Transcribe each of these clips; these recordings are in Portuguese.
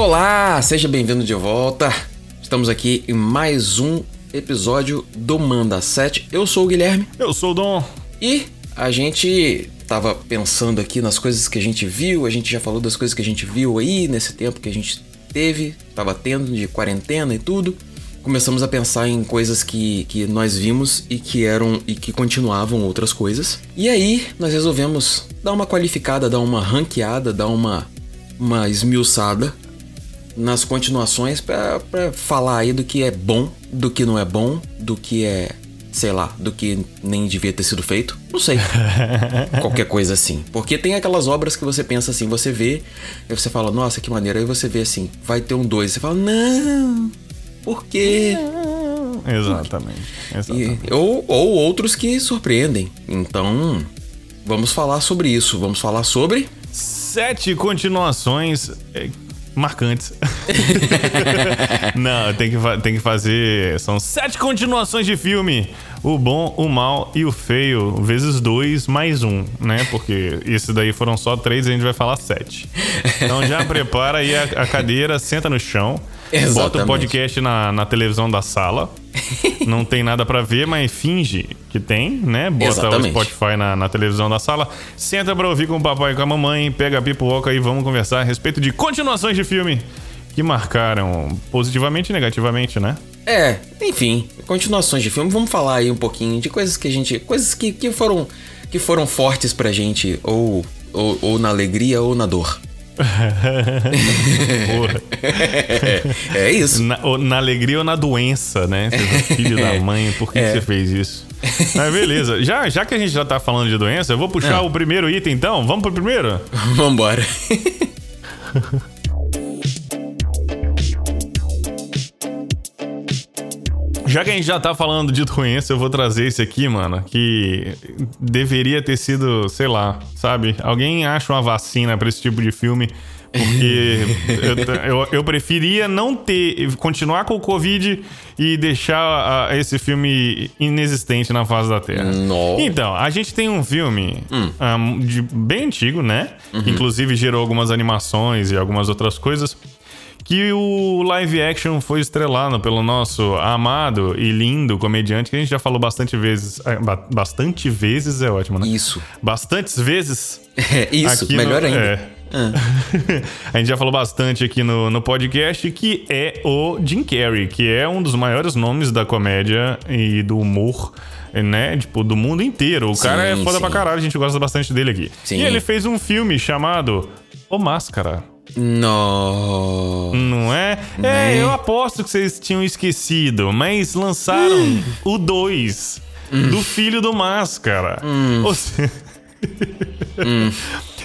Olá, seja bem-vindo de volta. Estamos aqui em mais um episódio do Manda 7. Eu sou o Guilherme Eu sou o Dom. e a gente tava pensando aqui nas coisas que a gente viu, a gente já falou das coisas que a gente viu aí nesse tempo que a gente teve, tava tendo de quarentena e tudo. Começamos a pensar em coisas que, que nós vimos e que eram e que continuavam outras coisas. E aí nós resolvemos dar uma qualificada, dar uma ranqueada, dar uma, uma esmiuçada nas continuações pra pra falar aí do que é bom, do que não é bom, do que é, sei lá, do que nem devia ter sido feito. Não sei. Qualquer coisa assim. Porque tem aquelas obras que você pensa assim, você vê, aí você fala, nossa, que maneiro. Aí você vê assim, vai ter um 2. Você fala, não, por quê? Exatamente. exatamente. E- ou, ou outros que surpreendem. Então, vamos falar sobre isso. Vamos falar sobre. Sete continuações é, marcantes. Não, tem que, tem que fazer. São sete continuações de filme: o bom, o mal e o feio, vezes dois mais um, né? Porque esse daí foram só três e a gente vai falar sete. Então já prepara aí a, a cadeira, senta no chão. Bota o Exatamente. podcast na, na televisão da sala. Não tem nada pra ver, mas finge que tem, né? Bota Exatamente. o Spotify na, na televisão da sala. Senta pra ouvir com o papai e com a mamãe. Pega a pipoca e vamos conversar a respeito de continuações de filme que marcaram positivamente e negativamente, né? É, enfim, continuações de filme. Vamos falar aí um pouquinho de coisas que a gente. Coisas que, que foram que foram fortes pra gente, ou, ou, ou na alegria ou na dor. É isso. Na, na alegria ou na doença, né? Filho da mãe, por que, que você fez isso? Mas beleza, já, já que a gente já tá falando de doença, eu vou puxar Ah. o primeiro item então. Vamos pro primeiro? Vambora. Já que a gente já tá falando de doença, eu vou trazer esse aqui, mano, que deveria ter sido, sei lá, sabe? Alguém acha uma vacina pra esse tipo de filme. Porque eu, eu, eu preferia não ter, continuar com o Covid e deixar esse filme inexistente na face da Terra. Nossa. Então, a gente tem um filme ah, de- bem antigo, né? Que inclusive gerou algumas animações e algumas outras coisas. Que o live action foi estrelado pelo nosso amado e lindo comediante, que a gente já falou bastante vezes. ah, ba- Bastante vezes é ótimo, né? Isso. Bastantes vezes. É, isso, melhor no- ainda. é. a gente já falou bastante aqui no, no podcast que é o Jim Carrey, que é um dos maiores nomes da comédia e do humor, né? Tipo, do mundo inteiro. O cara é Sim, foda sim. pra caralho, a gente gosta bastante dele aqui. Sim. E ele fez um filme chamado O Máscara. No... Não é? É, eu aposto que vocês tinham esquecido, mas lançaram o 2 do filho do Máscara. Ou seja.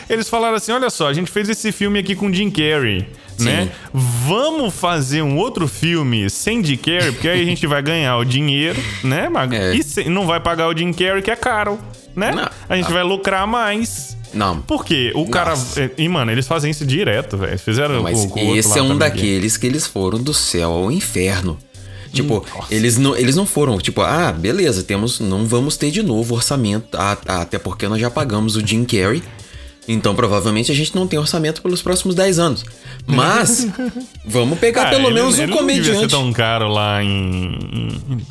Eles falaram assim: olha só, a gente fez esse filme aqui com Jim Carrey, né? Vamos fazer um outro filme sem Jim Carrey, porque aí a gente vai ganhar o dinheiro, né? Mas- É. E não vai pagar o Jim Carrey, que é caro, né? Não. A gente vai lucrar mais. Não. Por quê? O cara. Nossa. E, mano, eles fazem isso direto, velho. Fizeram Mas o outro esse é um daqueles que eles foram do céu ao inferno. Tipo, eles não, eles não foram, tipo, ah, beleza, temos, não vamos ter de novo orçamento, ah, ah, até porque nós já pagamos o Jim Carrey. Então, provavelmente, a gente não tem orçamento pelos próximos 10 anos. Mas, vamos pegar Ah, pelo ele- menos um ele Não devia ser comediante. tão caro lá em. em-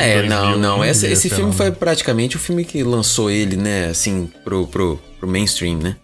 É, 2000, não, não. Esse, esse filme foi praticamente o filme que lançou ele, né, assim, pro, pro, pro mainstream, né?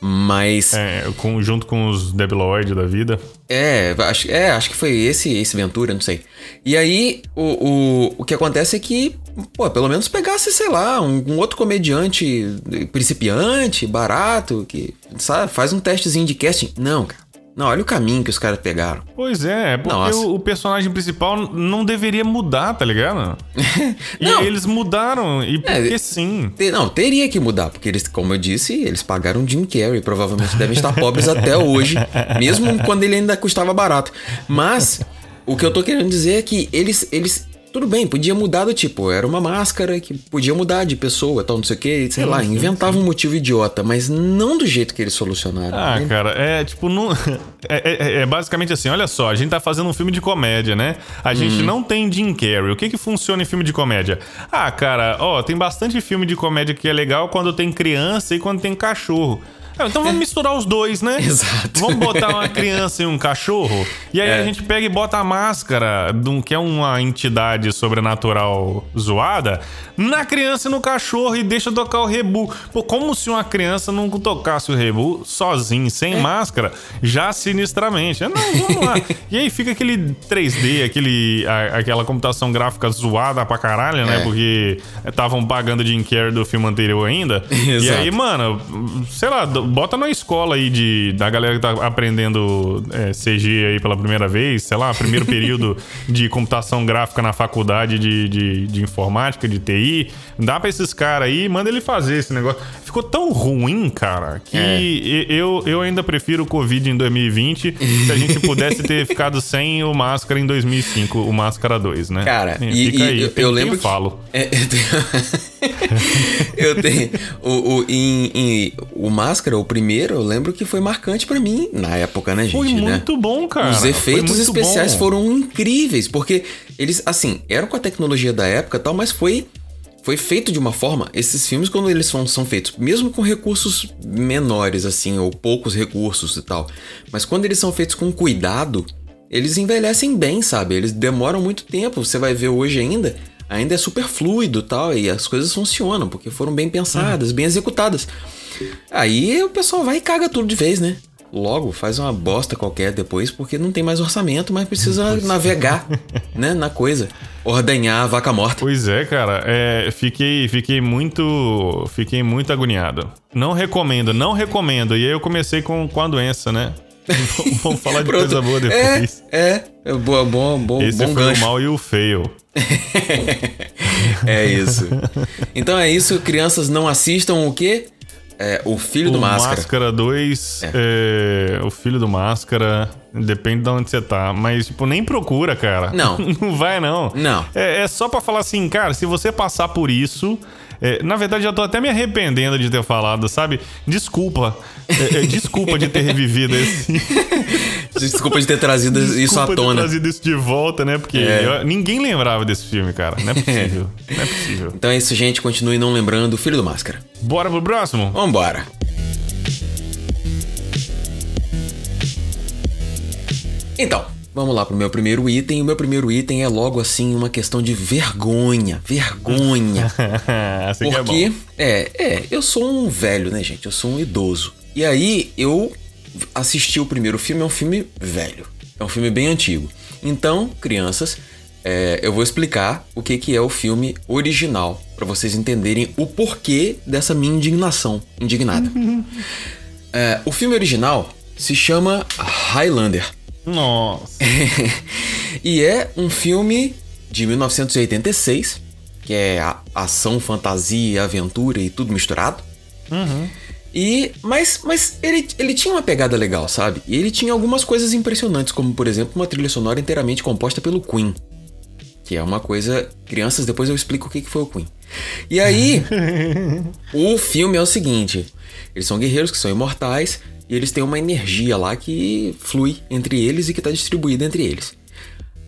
Mas. É, com, junto com os Debiloid da vida. É, acho, é, acho que foi esse, esse Ventura, não sei. E aí, o, o, o que acontece é que, pô, pelo menos pegasse, sei lá, um, um outro comediante principiante, barato, que, sabe, faz um testezinho de casting. Não, cara. Não, olha o caminho que os caras pegaram. Pois é, é porque Nossa. o, personagem principal não deveria mudar, tá ligado? e Não. eles mudaram, e porque É, sim. Te- Não, teria que mudar, porque eles, como eu disse, eles pagaram Jim Carrey, provavelmente devem estar pobres até hoje, mesmo quando ele ainda custava barato. Mas o que eu tô querendo dizer é que eles, eles tudo bem, podia mudar do tipo, era uma máscara que podia mudar de pessoa, tal, não sei o que, sei lá, inventava um motivo idiota, mas não do jeito que eles solucionaram. Ah, né? cara, é tipo, não, é, é- é basicamente assim: olha só, a gente tá fazendo um filme de comédia, né? A Hum. gente não tem Jim Carrey. O que que funciona em filme de comédia? Ah, cara, ó, tem bastante filme de comédia que é legal quando tem criança e quando tem cachorro. É, então vamos misturar os dois, né? Exato. Vamos botar uma criança e um cachorro. E aí É. a gente pega e bota a máscara, de um- que é uma entidade sobrenatural zoada, na criança e no cachorro e deixa tocar o rebu. Pô, como se uma criança não tocasse o rebu sozinho, sem É. máscara, já sinistramente. Não, vamos lá. e aí fica aquele 3D, aquele, a- aquela computação gráfica zoada pra caralho, né? É. Porque estavam pagando Jim Carrey do filme anterior ainda. E Exato. aí, mano, sei lá, bota na escola aí de, da galera que tá aprendendo é, CG aí pela primeira vez, sei lá, primeiro período de computação gráfica na faculdade de, de, de informática, de TI. Dá pra esses caras aí, manda ele fazer esse negócio. Ficou tão ruim, cara, que É. eu, eu ainda prefiro o Covid em 2020 se a gente pudesse ter ficado sem o Máscara em 2005, o Máscara 2, né? Cara, É, e, fica e aí, eu, tem eu lembro que. falo. É, eu tenho. eu tenho. O, o, em, em- o Máscara, o primeiro, eu lembro que foi marcante pra mim na época, né, gente? Foi né? muito bom, cara. Os efeitos especiais bom. foram incríveis, porque eles, assim, eram com a tecnologia da época e tal, mas foi, foi feito de uma forma. Esses filmes, quando eles são, são feitos, mesmo com recursos menores, assim, ou poucos recursos e tal, mas quando eles são feitos com cuidado, eles envelhecem bem, sabe? Eles demoram muito tempo. Você vai ver hoje ainda, ainda é super fluido e tal, e as coisas funcionam, porque foram bem pensadas, bem executadas. Aí o pessoal vai e caga tudo de vez, né? Logo, faz uma bosta qualquer depois, porque não tem mais orçamento, mas precisa navegar, né, na coisa. Ordenhar a vaca morta. Pois é, cara. É, fiquei, fiquei muito. Fiquei muito agoniado. Não recomendo, não recomendo. E aí eu comecei com, com a doença, né? Vamos falar de coisa boa depois. É, é, é boa, bom, bom, Esse bom foi gancho. o mal e o feio. É isso. Então é isso, crianças não assistam o quê? É, o Filho do o Máscara. 2, é, o filho do Máscara, depende de onde você tá. Mas, tipo, nem procura, cara. Não. não vai, não. Não. É, é só pra falar assim, cara, se você passar por isso. É, na verdade, já tô até me arrependendo de ter falado, sabe? Desculpa. É, é, desculpa de ter revivido esse. Desculpa de ter trazido isso Desculpa à ter tona. trazido isso de volta, né? Porque É. eu- ninguém lembrava desse filme, cara. Não é possível. Não é possível. Então é isso, gente. Continue não lembrando o Filho do Máscara. Bora pro próximo? Vambora. Então, vamos lá pro meu primeiro item. O meu primeiro item é logo assim uma questão de vergonha. Vergonha. assim que é bom. Porque, é, é, eu sou um velho, né, gente? Eu sou um idoso. E aí, eu assisti o primeiro filme, é um filme velho. É um filme bem antigo. Então, crianças, é, eu vou explicar o que, que é o filme original, pra vocês entenderem o porquê dessa minha indignação. Indignada. É, o filme original se chama Highlander. Nossa. e é um filme de 1986, que é ação, fantasia, aventura e tudo misturado. E mas, mas ele, ele tinha uma pegada legal, sabe? E ele tinha algumas coisas impressionantes, como por exemplo uma trilha sonora inteiramente composta pelo Queen, que é uma coisa. Crianças, depois eu explico o que que foi o Queen. E aí, o filme é o seguinte: eles são guerreiros que são imortais e eles têm uma energia lá que flui entre eles e que está distribuída entre eles.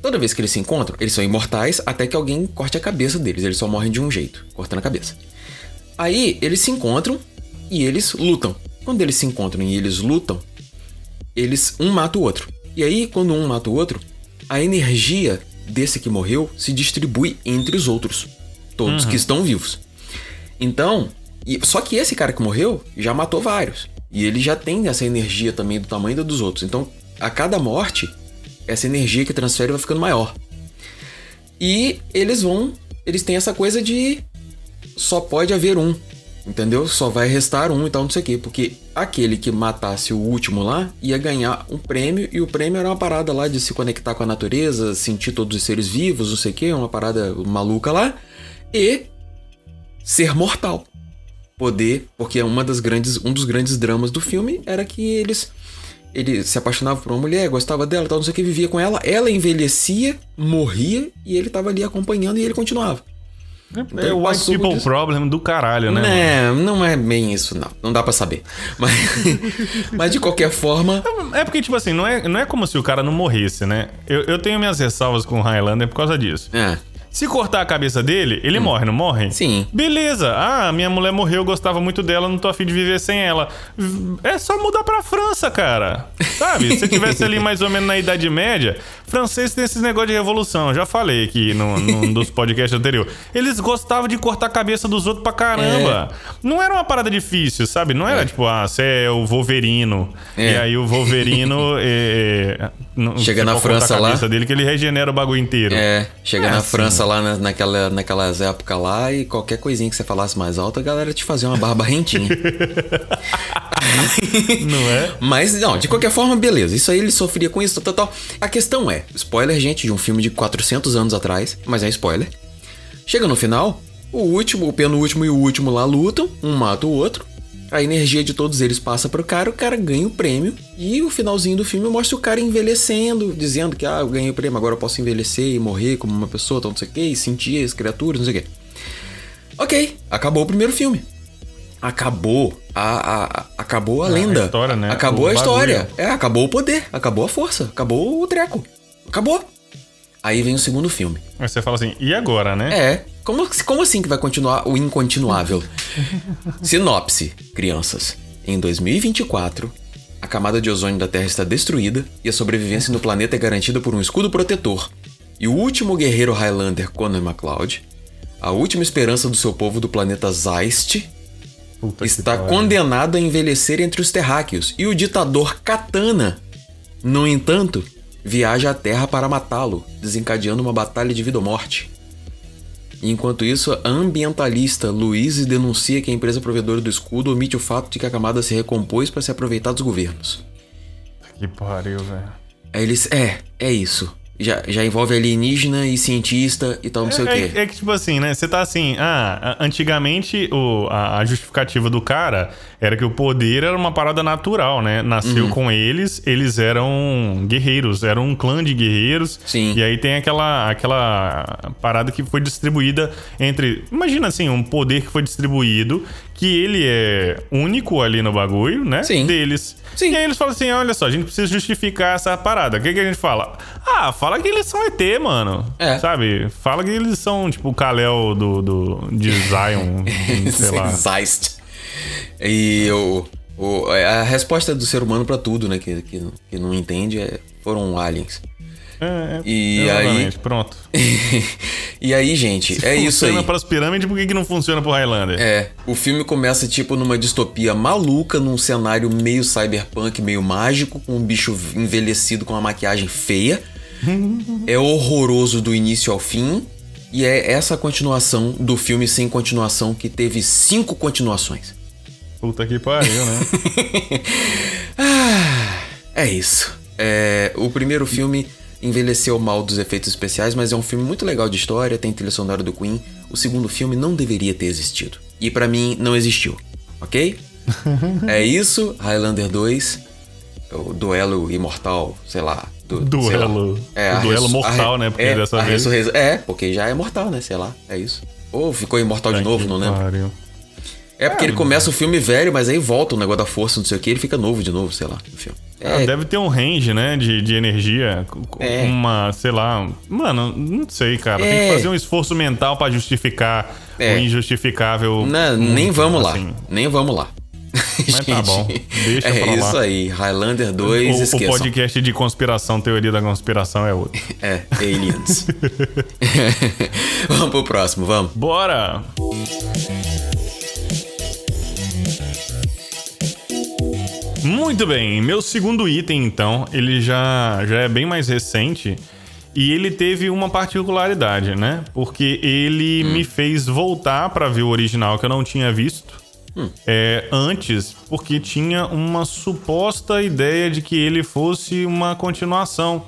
Toda vez que eles se encontram, eles são imortais até que alguém corte a cabeça deles. Eles só morrem de um jeito, cortando a cabeça. Aí eles se encontram e eles lutam. Quando eles se encontram e eles lutam, eles um mata o outro. E aí, quando um mata o outro, a energia desse que morreu se distribui entre os outros, todos que estão vivos. Então, e- só que esse cara que morreu já matou vários. E ele já tem essa energia também do tamanho da dos outros. Então, a cada morte, essa energia que transfere vai ficando maior. E eles vão. Eles têm essa coisa de. Só pode haver um. Entendeu? Só vai restar um e tal, não sei o quê. Porque aquele que matasse o último lá ia ganhar um prêmio. E o prêmio era uma parada lá de se conectar com a natureza, sentir todos os seres vivos, não sei o quê. Uma parada maluca lá. E ser mortal. Poder, porque uma das grandes, um dos grandes dramas do filme era que eles ele se apaixonava por uma mulher, gostava dela, tal, não sei o que, vivia com ela, ela envelhecia, morria e ele tava ali acompanhando e ele continuava. É ele o white people isso. problem do caralho, né? mano? Não, é bem isso, não. Não dá pra saber. Mas, mas de qualquer forma, É porque, tipo assim, não é, não é como se o cara não morresse, né? Eu, eu tenho minhas ressalvas com o Highlander por causa disso. é. Se cortar a cabeça dele, ele morre, não morre? Sim. Beleza. Ah, minha mulher morreu, eu gostava muito dela, não tô afim de viver sem ela. É só mudar pra França, cara. Sabe? Se tivesse ali mais ou menos na Idade Média, francês tem esses negócios de revolução. Eu já falei aqui no, num dos podcasts anteriores. Eles gostavam de cortar a cabeça dos outros pra caramba. Não era uma parada difícil, sabe? Não era tipo, ah, você é o Wolverino. É. E aí o Wolverino. é, é, não- Chega na França lá. cabeça dele que ele regenera o bagulho inteiro. É, chega É na assim. França lá na- naquela, naquelas épocas lá e qualquer coisinha que você falasse mais alto, a galera te fazia uma barba rentinha. Não é? Mas, não, de qualquer forma, beleza. Isso aí ele sofria com isso, tal, tal. A questão é, spoiler, gente, de um filme de 400 anos atrás, mas é spoiler. Chega no final, o último, o penúltimo e o último lá lutam, um mata o outro. A energia de todos eles passa pro cara, o cara ganha o prêmio. E o finalzinho do filme mostra o cara envelhecendo, dizendo que, ah, eu ganhei o prêmio, agora eu posso envelhecer e morrer como uma pessoa, tal, não sei o quê, e sentir as criaturas, não sei o quê. Ok, acabou o primeiro filme. Acabou a, a- a- acabou a lenda. história, né? Acabou O a história. bagulho. É, acabou o poder, acabou a força, acabou o treco. Acabou. Aí vem o segundo filme. Aí você fala assim, e agora, né? É, como, como assim que vai continuar o incontinuável? Sinopse, crianças. Em 2024, a camada de ozônio da Terra está destruída e a sobrevivência no planeta é garantida por um escudo protetor. E o último guerreiro Highlander, Conor MacLeod, a última esperança do seu povo do planeta Zeist, Puta está condenado a envelhecer entre os terráqueos e o ditador Katana, no entanto, viaja à Terra para matá-lo, desencadeando uma batalha de vida ou morte. Enquanto isso, a ambientalista Louise denuncia que a empresa provedora do escudo omite o fato de que a camada se recompôs para se aproveitar dos governos. Que pariu, velho. Aí eles, é, é isso. Já, já envolve alienígena e cientista e tal, não sei o quê. É, é que, tipo assim, né? Você tá assim, ah, antigamente o, a, a justificativa do cara era que o poder era uma parada natural, né? Nasceu Uhum. com eles, eles eram guerreiros, eram um clã de guerreiros. Sim. E aí tem aquela, aquela parada que foi distribuída entre. Imagina assim, um poder que foi distribuído, que ele é único ali no bagulho, né? Sim. Deles. Sim. E aí eles falam assim: olha só, a gente precisa justificar essa parada. O que, que a gente fala? Ah, fala que eles são ET, mano. É. Sabe? Fala que eles são, tipo, o Kalel do, do, de Zion, sei lá. Zeist. E o, o- a resposta do ser humano pra tudo, né? Que, que, que não entende é, foram aliens. É, é, E exatamente, pronto. e aí, gente, é isso aí. Funciona pras pirâmides, por que, que não funciona pro Highlander? É, o filme começa tipo numa distopia maluca, num cenário meio cyberpunk, meio mágico, com um bicho envelhecido com uma maquiagem feia. é horroroso do início ao fim. E é essa continuação do filme sem continuação que teve cinco continuações. Puta que pariu, né? É isso. É, o primeiro filme envelheceu mal dos efeitos especiais, mas é um filme muito legal de história, tem trilha sonora do Queen. O segundo filme não deveria ter existido. E pra mim não existiu, ok? é isso, Highlander 2, o duelo imortal, sei lá. do- sei lá. Duelo. É, O duelo mortal, né? Porque é, dessa vez- É, porque já é mortal, né? Sei lá, é isso. Ou ficou imortal de novo, não lembro. pariu. É porque ele começa o filme velho, mas aí volta o negócio da força, não sei o que, ele fica novo de novo, sei lá, no filme. É, deve ter um range, né, de, de energia. É. Uma, sei lá. Mano, não sei, cara. Tem É. que fazer um esforço mental pra justificar É. o injustificável. Não, nem Hum, vamos lá. assim. Nem vamos lá. Mas tá bom, deixa é pra lá. isso aí. Highlander 2, O, o esqueçam. podcast de conspiração, teoria da conspiração é outro. É, aliens. vamos pro próximo, vamos. Bora! Muito bem, meu segundo item então, ele já, já é bem mais recente e ele teve uma particularidade, né? Porque ele me fez voltar pra ver o original que eu não tinha visto é, antes, porque tinha uma suposta ideia de que ele fosse uma continuação.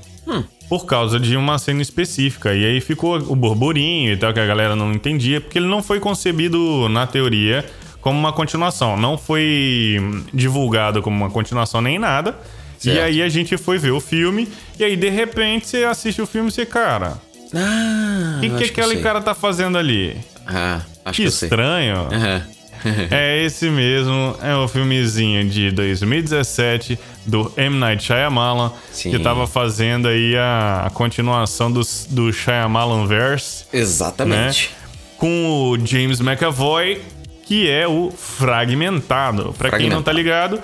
Por causa de uma cena específica. E aí ficou o burburinho e tal, que a galera não entendia, porque ele não foi concebido na teoria como uma continuação. Não foi divulgado como uma continuação nem nada. E Certo. aí a gente foi ver o filme, e aí de repente você assiste o filme e você, cara, Ah, o que, que aquele cara tá fazendo ali? Ah, acho Que que estranho. Aham. é esse mesmo. É o filmezinho de 2017 do M. Night Shyamalan, Sim. que tava fazendo aí a, a continuação do, do Shyamalan Verse. Exatamente. Né? Com o James McAvoy, que é o Fragmentado. Pra quem não tá ligado,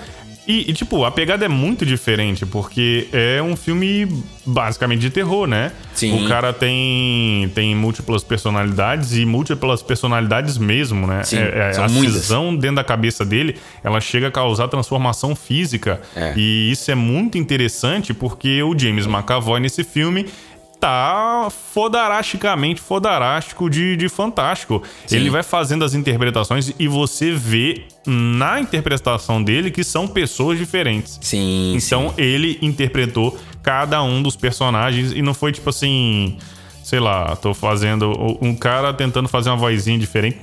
e, e, tipo, a pegada é muito diferente, porque é um filme basicamente de terror, né? Sim. O cara tem, tem múltiplas personalidades e múltiplas personalidades mesmo, né? Sim, é, é, a muitas. cisão dentro da cabeça dele, ela chega a causar transformação física. É. E isso é muito interessante porque o James McAvoy nesse filme tá fodarasticamente fodarástico de, de fantástico. Sim. Ele vai fazendo as interpretações e você vê na interpretação dele que são pessoas diferentes. Sim. Então sim. ele interpretou cada um dos personagens e não foi tipo assim, sei lá, tô fazendo um cara tentando fazer uma vozinha diferente.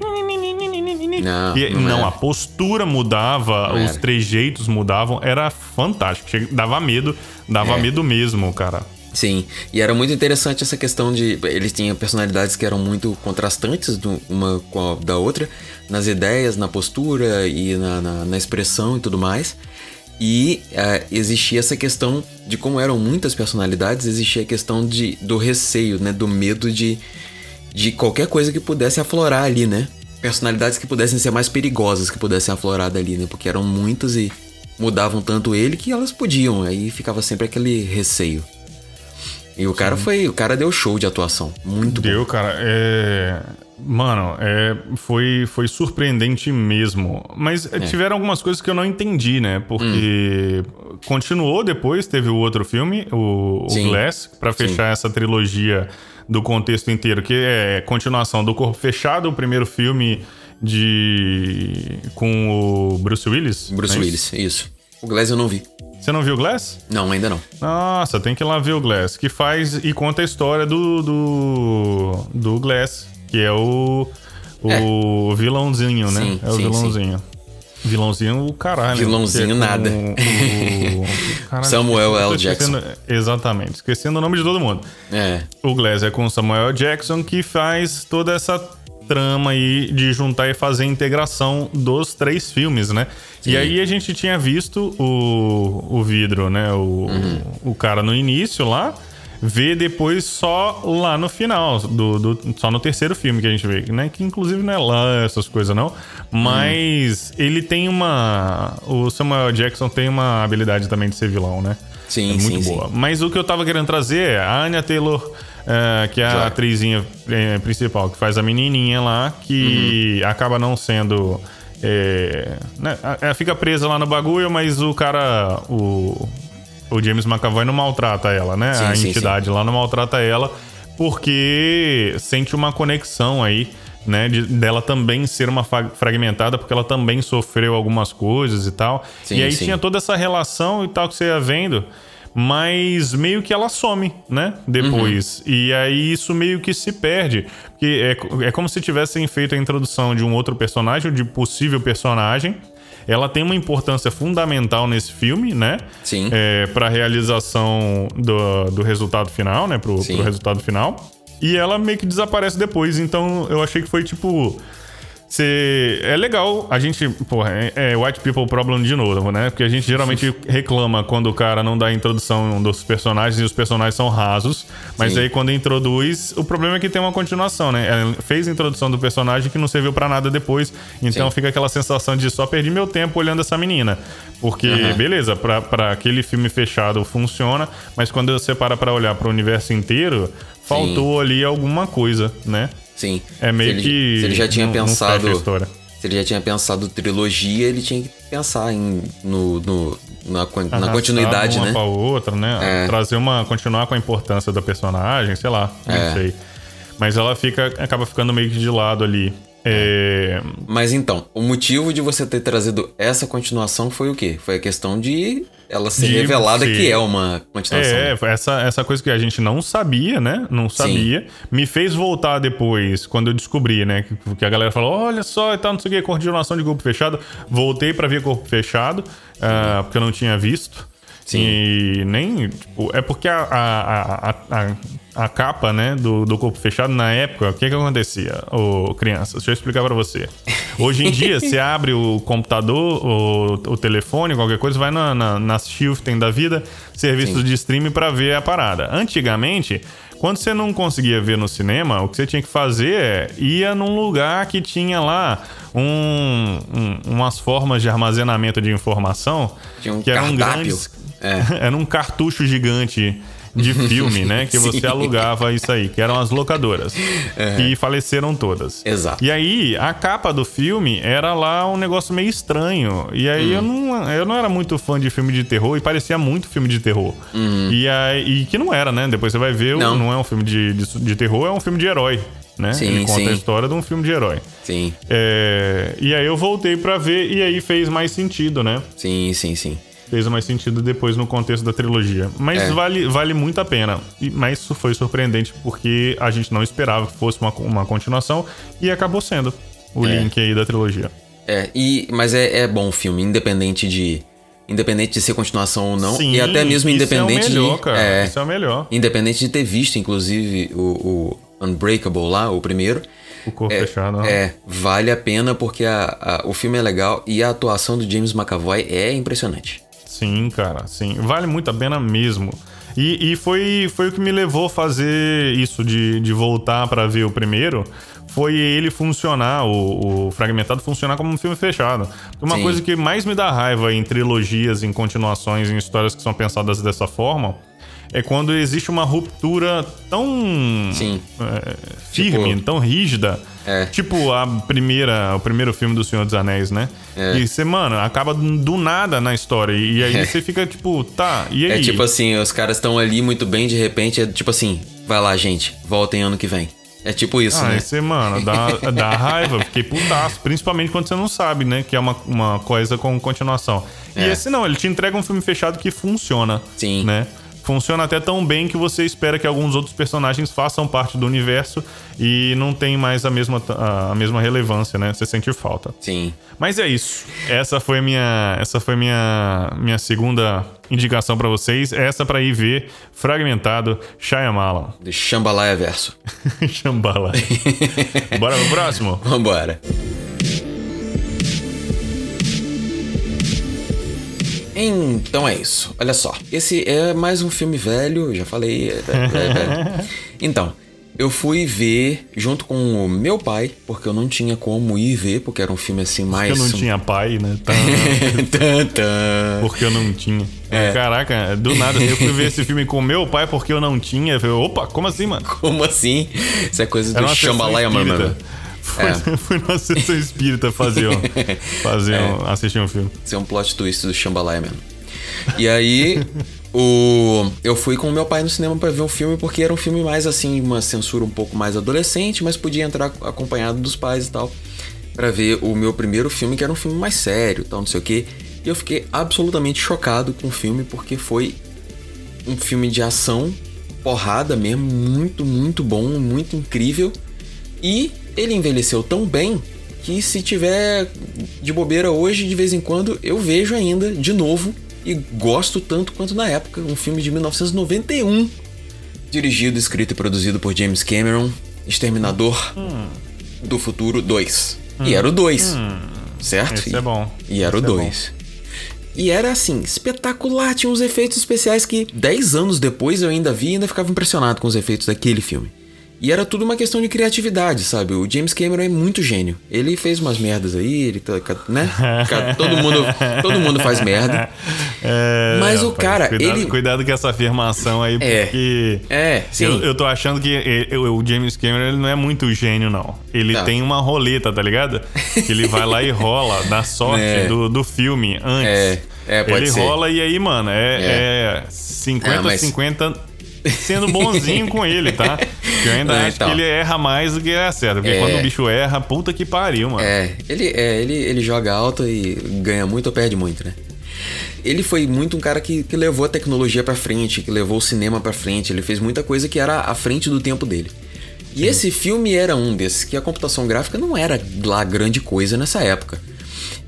Não, e, não, não a postura mudava, Não os era. trejeitos mudavam, era fantástico. Dava medo, dava É. medo mesmo, cara. Sim, e era muito interessante essa questão de. Eles tinham personalidades que eram muito contrastantes uma com a da outra, nas ideias, na postura e na, na, na expressão e tudo mais. E eh, existia essa questão de como eram muitas personalidades, existia a questão de, do receio, né? Do medo de, de qualquer coisa que pudesse aflorar ali, né? Personalidades que pudessem ser mais perigosas que pudessem aflorar dali, né? Porque eram muitas e mudavam tanto ele que elas podiam. Aí ficava sempre aquele receio. E o cara foi. O cara deu show de atuação. Muito bom. Deu, cara. É. Mano, é, foi, foi surpreendente mesmo. Mas É. eh, tiveram algumas coisas que eu não entendi, né? Porque continuou depois, teve o outro filme, o, o Sim. Glass, pra fechar essa trilogia do contexto inteiro, que é continuação do Corpo Fechado, o primeiro filme de. com o Bruce Willis. Bruce não é Willis, isso. O Glass eu não vi. Você não viu o Glass? Não, ainda não. Nossa, tem que ir lá ver o Glass, que faz e conta a história do do, do Glass, que é o o vilãozinho, né? Sim, é o sim, vilãozinho. Vilãozinho, o caralho. Vilãozinho que é nada. o- caralho, Samuel L. esquecendo- Exatamente, esquecendo o nome de todo mundo. É. O Glass é com o Samuel Jackson que faz toda essa trama aí de juntar e fazer a integração dos três filmes, né? E Sim. aí a gente tinha visto o, o vidro, né? O, o cara no início lá, vê depois só lá no final, do, do- só no terceiro filme que a gente vê, né? Que inclusive não é lá essas coisas não, mas ele tem uma... O Samuel Jackson tem uma habilidade também de ser vilão, né? Sim, é muito sim, boa. Mas o que eu tava querendo trazer é a Anya Taylor, é, que é a Joy. atrizinha é, principal, que faz a menininha lá, que Uhum. acaba não sendo. é, né, Ela fica presa lá no bagulho, mas o cara. O, o James McAvoy não maltrata ela, né? Sim, a sim, entidade lá não maltrata ela, porque sente uma conexão aí. Né, de- dela também ser uma fragmentada, porque ela também sofreu algumas coisas e tal. Sim, e aí sim. tinha toda essa relação e tal que você ia vendo, mas meio que ela some, né? Depois. E aí isso meio que se perde. Porque é, é como se tivessem feito a introdução de um outro personagem, de possível personagem. Ela tem uma importância fundamental nesse filme, né? Sim. É, para realização do, do resultado final, né? Pro, pro resultado final. E ela meio que desaparece depois. Então eu achei que foi tipo. Cê... É legal, a gente, porra, é, é white people problem de novo, né? Porque a gente geralmente reclama quando o cara não dá a introdução dos personagens e os personagens são rasos. Mas Sim. aí quando introduz, o problema é que tem uma continuação, né? Ela fez a introdução do personagem que não serviu pra nada depois. Então Sim. fica aquela sensação de só perdi meu tempo olhando essa menina. Porque, beleza, pra, pra aquele filme fechado funciona, mas quando você para pra olhar pro universo inteiro, faltou ali alguma coisa, né? Sim. É meio se ele, que. Se ele já tinha não- não pensado. história. se ele já tinha pensado trilogia, ele tinha que pensar em, no, no- na, na continuidade, uma né? pra outra, né? É. Trazer uma. continuar com a importância da personagem, sei lá, não É. sei. Mas ela fica. acaba ficando meio que de lado ali. É, Mas então, o motivo de você ter trazido essa continuação foi o quê? Foi a questão de ela ser De revelada ser- que é uma continuação. É, essa, essa coisa que a gente não sabia, né? Não sabia. Me fez voltar depois, quando eu descobri, né? Que, que a galera falou: olha só, e tal, não sei o que, continuação de corpo fechado. Voltei pra ver corpo fechado, ah, porque eu não tinha visto. Sim. E nem. Tipo, é porque a, a, a, a, a capa, né, do, do corpo fechado, na época, o que que acontecia, ô, crianças? Deixa eu explicar para você. Hoje em dia, você abre o computador, o, o telefone, qualquer coisa, vai na, na, nas Shifting da vida, serviços Sim. de streaming para ver a parada. Antigamente, quando você não conseguia ver no cinema, o que você tinha que fazer é ia num lugar que tinha lá um, um, umas formas de armazenamento de informação um que eram cardápio. grandes. É. Era um cartucho gigante de filme, né? Que você alugava isso aí, que eram as locadoras. É. E faleceram todas. Exato. E aí, a capa do filme era lá um negócio meio estranho. E aí hum. eu, não, eu não era muito fã de filme de terror e parecia muito filme de terror. Hum. E, aí, e que não era, né? Depois você vai ver, não, não é um filme de, de, de terror, é um filme de herói né? Sim, Ele conta sim. a história de um filme de herói. Sim. É, e aí eu voltei para ver e aí fez mais sentido, né? Sim, sim, sim fez mais sentido depois no contexto da trilogia. Mas é. vale, vale muito a pena. Mas isso foi surpreendente porque a gente não esperava que fosse uma, uma continuação e acabou sendo o é. link aí da trilogia. É, e, mas é, é bom o filme, independente de. Independente de ser continuação ou não. Sim, e até mesmo independente isso é o melhor, de. Cara, é, isso é o melhor. Independente de ter visto, inclusive, o, o Unbreakable lá, o primeiro. O corpo é, fechado. Não. É, vale a pena porque a, a, o filme é legal e a atuação do James McAvoy é impressionante. Sim, cara, sim. Vale muito a pena mesmo. E, e foi, foi o que me levou a fazer isso de, de voltar para ver o primeiro. Foi ele funcionar, o, o, Fragmentado funcionar como um filme fechado. Uma Sim. coisa que mais me dá raiva em trilogias, em continuações, em histórias que são pensadas dessa forma é quando existe uma ruptura tão é, firme, tipo, tão rígida. É. Tipo a primeira, o primeiro filme do Senhor dos Anéis, né? É. E você, mano, acaba do nada na história. E aí É. você fica tipo, tá, e É aí? tipo assim, os caras estão ali muito bem, de repente é tipo assim, vai lá, gente, voltem ano que vem. É tipo isso, Ah, né? esse, mano, dá, dá raiva, fiquei putaço. Principalmente quando você não sabe, né? Que é uma, uma coisa com continuação. E É. esse não, ele te entrega um filme fechado que funciona. Sim. Né? Funciona até tão bem que você espera que alguns outros personagens façam parte do universo e não tem mais a mesma, a mesma relevância, né? Você sente falta. Sim. Mas é isso. Essa foi minha, essa foi minha, minha segunda indicação pra vocês. Essa pra ir ver fragmentado Shyamalan. Do Shambalaia verso. Shambhala. Bora pro próximo? Vambora. Então é isso. Olha só. Esse é mais um filme velho, já falei. é- é- é- Então, eu fui ver junto com o meu pai, porque eu não tinha como ir ver, porque era um filme assim mais. Eu não tinha pai, né? Tá. Tan. Porque eu não tinha. É. Caraca, do nada. Eu fui ver esse filme com meu pai porque eu não tinha. Eu falei, opa, como assim, mano? Como assim? Isso é coisa do espírita. mano. Foi, É. foi numa sessão espírita fazer, um, fazer um, assistir um filme. Isso é um plot twist do Shambalaia mesmo. E aí, o... eu fui com o meu pai no cinema pra ver o filme porque era um filme mais assim, uma censura um pouco mais adolescente, mas podia entrar acompanhado dos pais e tal. Pra ver o meu primeiro filme, que era um filme mais sério tal, não sei o quê. E eu fiquei absolutamente chocado com o filme porque foi um filme de ação, porrada mesmo, muito, muito bom, muito incrível. E ele envelheceu tão bem que se tiver de bobeira hoje, de vez em quando, eu vejo ainda de novo e gosto tanto quanto na época. Um filme de 1991, dirigido, escrito e produzido por James Cameron, Exterminador do Futuro 2. E era o 2, certo? Esse é bom. E era o Esse é 2. E era assim, espetacular, tinha uns efeitos especiais que 10 anos depois eu ainda vi e ainda ficava impressionado com os efeitos daquele filme. E era tudo uma questão de criatividade, sabe? O James Cameron é muito gênio. Ele fez umas merdas aí, ele tá, né? Todo mundo, todo mundo faz merda. É, Mas o cara, cuidado, ele- Cuidado com essa afirmação aí, É. porque. É, sim. Eu, eu tô achando que ele- o James Cameron ele não é muito gênio, não. Ele Tá. tem uma roleta, tá ligado? Que ele vai lá e rola da sorte É. do, do filme antes. É, é, pode ele ser. rola e aí, mano, é, é. 50 Ah, mas- 50 sendo bonzinho com ele, tá? Que eu ainda É, acho então. que ele erra mais do que é certo. Porque É. quando o bicho erra, puta que pariu, mano. É, ele, é, ele, ele joga alto e ganha muito ou perde muito, né? Ele foi muito um cara que, que levou a tecnologia pra frente, que levou o cinema pra frente. Ele fez muita coisa que era à frente do tempo dele. E esse filme era um desses, que a computação gráfica não era lá grande coisa nessa época.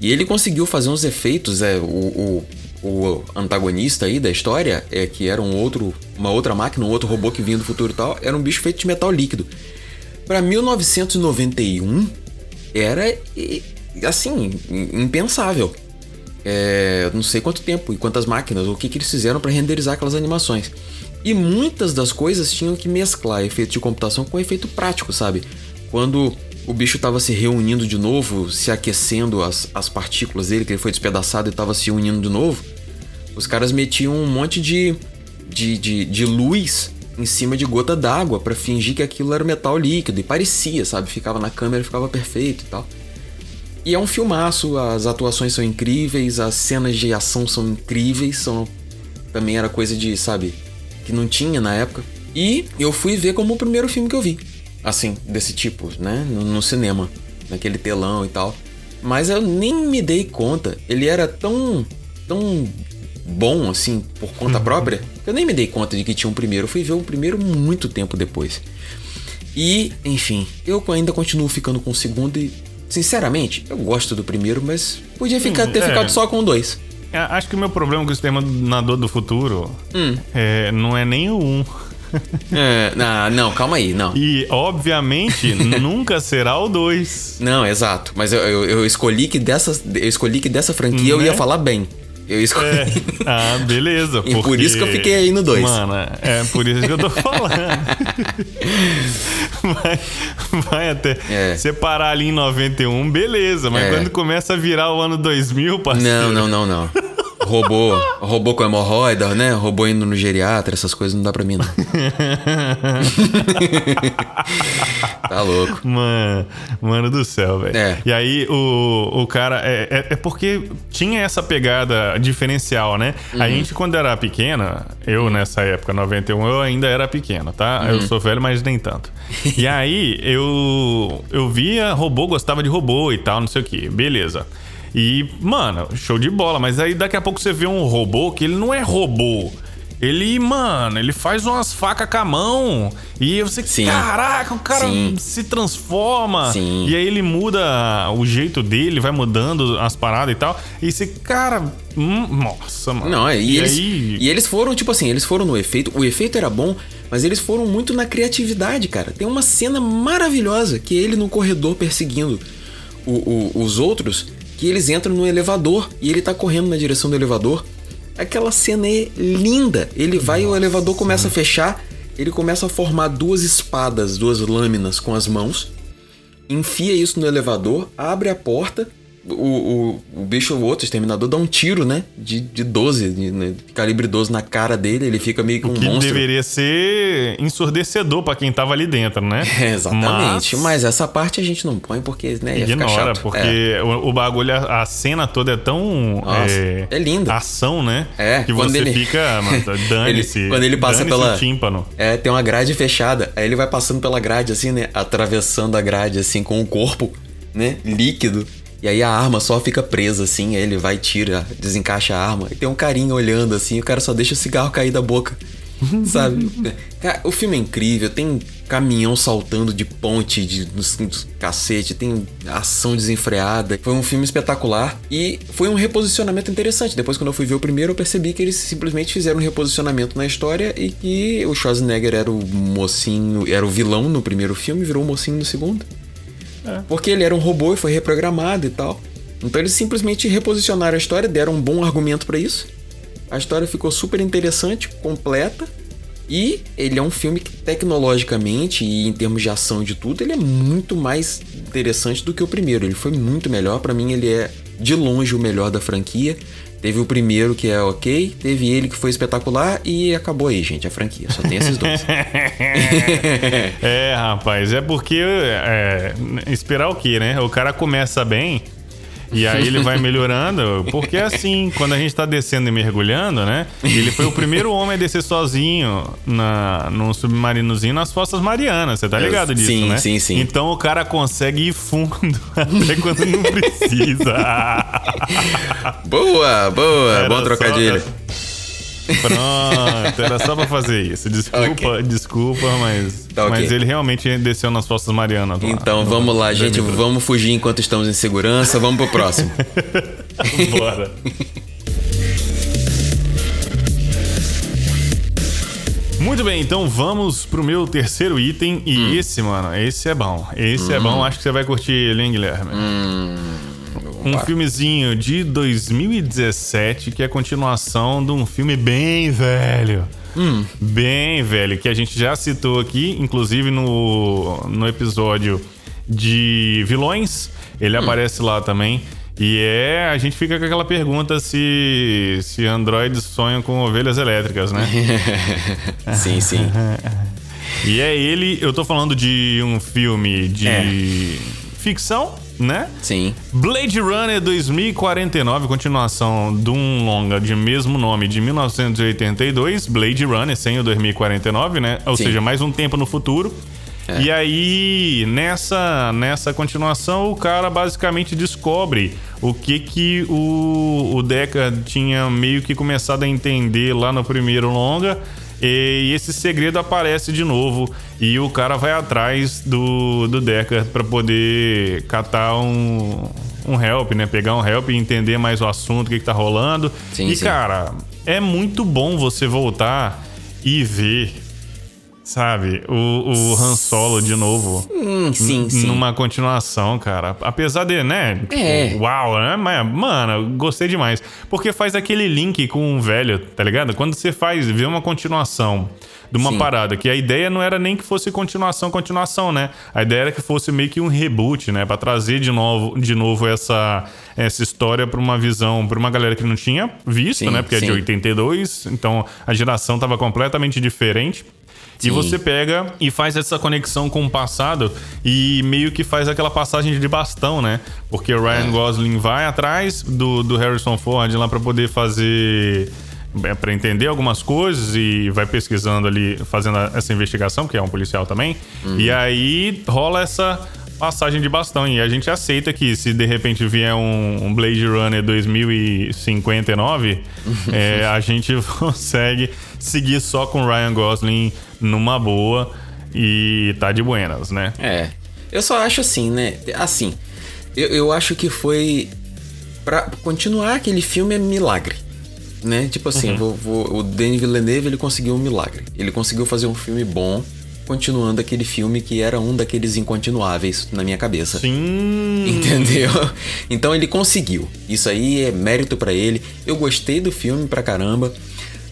E ele conseguiu fazer uns efeitos, é, o, o, o antagonista aí da história, é que era um outro, uma outra máquina, um outro robô que vinha do futuro e tal, era um bicho feito de metal líquido. Para 1991 era assim impensável. É, não sei quanto tempo e quantas máquinas, o que, que eles fizeram para renderizar aquelas animações. E muitas das coisas tinham que mesclar efeito de computação com efeito prático, sabe? Quando o bicho estava se reunindo de novo, se aquecendo as, as partículas dele, que ele foi despedaçado e estava se unindo de novo, os caras metiam um monte de, de, de, de luz em cima de gota d'água para fingir que aquilo era metal líquido. E parecia, sabe? Ficava na câmera, ficava perfeito e tal. E é um filmaço, as atuações são incríveis, as cenas de ação são incríveis, são também era coisa de, sabe, que não tinha na época. E eu fui ver como o primeiro filme que eu vi assim, desse tipo, né? No, no, cinema, naquele telão e tal. Mas eu nem me dei conta. Ele era tão, tão bom, assim, por conta uhum. própria, eu nem me dei conta de que tinha um primeiro. Eu fui ver o primeiro muito tempo depois. E, enfim, eu ainda continuo ficando com o segundo e, sinceramente, eu gosto do primeiro, mas podia ficar, ter é. ficado só com dois. É, acho que o meu problema com o sistema nadador do futuro hum. é, não é nem o 1. Um. É, não, não, calma aí, não. E, obviamente, nunca será o 2. Não, exato. Mas eu, eu, eu, escolhi que dessa, eu escolhi que dessa franquia né? eu ia né? falar bem. Eu escolhi. É. Ah, beleza. e por isso que eu fiquei aí no 2. Mano, é por isso que eu tô falando. vai, vai até é. separar ali em 91, beleza. Mas é. quando começa a virar o ano 2000, parceiro... Não, não, não, não. Robô, robô com hemorroida, né? Robô indo no geriatra, essas coisas não dá pra mim, não. tá louco. Mano, mano do céu, velho. É. E aí o, o cara. É, é, é, porque tinha essa pegada diferencial, né? Uhum. A gente, quando era pequena, eu nessa época, 91, eu ainda era pequeno, tá? Uhum. Eu sou velho, mas nem tanto. e aí eu, eu via robô, gostava de robô e tal, não sei o que. Beleza. E, mano, show de bola. Mas aí daqui a pouco você vê um robô que ele não é robô. Ele, mano, ele faz umas facas com a mão. E você, Sim. caraca, o cara Sim. se transforma. Sim. E aí ele muda o jeito dele, vai mudando as paradas e tal. E você, cara, hum, nossa, mano. Não, e, e eles, aí... e eles foram, tipo assim, eles foram no efeito. O efeito era bom, mas eles foram muito na criatividade, cara. Tem uma cena maravilhosa que é ele no corredor perseguindo o, o, os outros que eles entram no elevador e ele tá correndo na direção do elevador. Aquela cena é linda. Ele vai Nossa. e o elevador começa a fechar. Ele começa a formar duas espadas, duas lâminas com as mãos. Enfia isso no elevador, abre a porta o, o, o bicho, o outro exterminador, dá um tiro, né? De, de 12, de, né? calibre 12 na cara dele, ele fica meio que um o que monstro. deveria ser ensurdecedor para quem tava ali dentro, né? É, exatamente. Mas... Mas... essa parte a gente não põe porque, né, ia Ignora, ficar chato. porque é. o, o, bagulho, a, a, cena toda é tão... Nossa, é, é linda. Ação, né? É. Que você ele... fica, dane-se. Quando ele passa pela... tímpano. É, tem uma grade fechada, aí ele vai passando pela grade assim, né? Atravessando a grade assim com o corpo, né? Líquido. E aí a arma só fica presa assim, aí ele vai, tira, desencaixa a arma. E tem um carinha olhando assim, o cara só deixa o cigarro cair da boca. Sabe? Cara, o filme é incrível, tem caminhão saltando de ponte, de, de, cacete, tem ação desenfreada. Foi um filme espetacular e foi um reposicionamento interessante. Depois, quando eu fui ver o primeiro, eu percebi que eles simplesmente fizeram um reposicionamento na história e que o Schwarzenegger era o mocinho, era o vilão no primeiro filme, virou o mocinho no segundo. É. Porque ele era um robô e foi reprogramado e tal. Então eles simplesmente reposicionaram a história, deram um bom argumento para isso. A história ficou super interessante, completa. E ele é um filme que tecnologicamente e em termos de ação de tudo, ele é muito mais interessante do que o primeiro. Ele foi muito melhor, para mim ele é de longe o melhor da franquia. Teve o primeiro que é ok, teve ele que foi espetacular e acabou aí, gente, a franquia. Só tem esses dois. é, rapaz, é porque é, esperar o quê, né? O cara começa bem, e aí ele vai melhorando, porque assim, quando a gente tá descendo e mergulhando, né? Ele foi o primeiro homem a descer sozinho na, num submarinozinho nas Fossas Marianas, você tá ligado disso, sim, né? Sim, sim, Então o cara consegue ir fundo até quando não precisa. boa, boa, Era bom trocadilho. Pronto, era só pra fazer isso. Desculpa, okay. desculpa, mas. Tá, okay. Mas ele realmente desceu nas Forças Mariana. Então vamos lá, gente. Vamos fugir enquanto estamos em segurança. Vamos pro próximo. Bora. Muito bem, então vamos pro meu terceiro item. E hum. esse, mano, esse é bom. Esse hum. é bom, hum. acho que você vai curtir ele, hein, Guilherme? Hum. Um filmezinho de 2017 que é a continuação de um filme bem velho. Hum. Bem velho, que a gente já citou aqui, inclusive no, no episódio de vilões. Ele hum. aparece lá também. E é, a gente fica com aquela pergunta se, se androides sonham com ovelhas elétricas, né? sim, sim. e é ele, eu tô falando de um filme de é. ficção, né? Sim. Blade Runner 2049, continuação de um longa de mesmo nome de 1982, Blade Runner sem o 2049, né? Ou Sim. seja, mais um tempo no futuro. É. E aí, nessa, nessa continuação, o cara basicamente descobre o que que o, o Deca tinha meio que começado a entender lá no primeiro longa. E esse segredo aparece de novo e o cara vai atrás do, do Decker para poder catar um, um help, né? Pegar um help e entender mais o assunto, o que, que tá rolando. Sim, e, sim. cara, é muito bom você voltar e ver Sabe? O, o Han Solo de novo. Hum, sim, sim. Numa continuação, cara. Apesar de, né? Tipo, é. Uau, né? Mas, mano, gostei demais. Porque faz aquele link com o velho, tá ligado? Quando você faz, vê uma continuação de uma Sim. parada, que a ideia não era nem que fosse continuação, continuação, né? A ideia era que fosse meio que um reboot, né? Pra trazer de novo, de novo essa, essa história pra uma visão, pra uma galera que não tinha visto, sim, né? Porque sim. é de 82, então a geração tava completamente diferente. Sim. E você pega e faz essa conexão com o passado e meio que faz aquela passagem de bastão, né? Porque o Ryan é. Gosling vai atrás do, do Harrison Ford lá para poder fazer é, para entender algumas coisas e vai pesquisando ali, fazendo essa investigação, porque é um policial também. Uhum. E aí rola essa passagem de bastão. E a gente aceita que se de repente vier um, Blade Runner 2059, é, a gente consegue seguir só com Ryan Gosling numa boa e tá de buenas, né? É. Eu só acho assim, né? Assim, eu, eu acho que foi. para continuar aquele filme é milagre. Né? Tipo assim, uhum. vou, vou, o Denis Villeneuve ele conseguiu um milagre. Ele conseguiu fazer um filme bom continuando aquele filme que era um daqueles incontinuáveis na minha cabeça. Sim. Entendeu? Então ele conseguiu. Isso aí é mérito para ele. Eu gostei do filme pra caramba.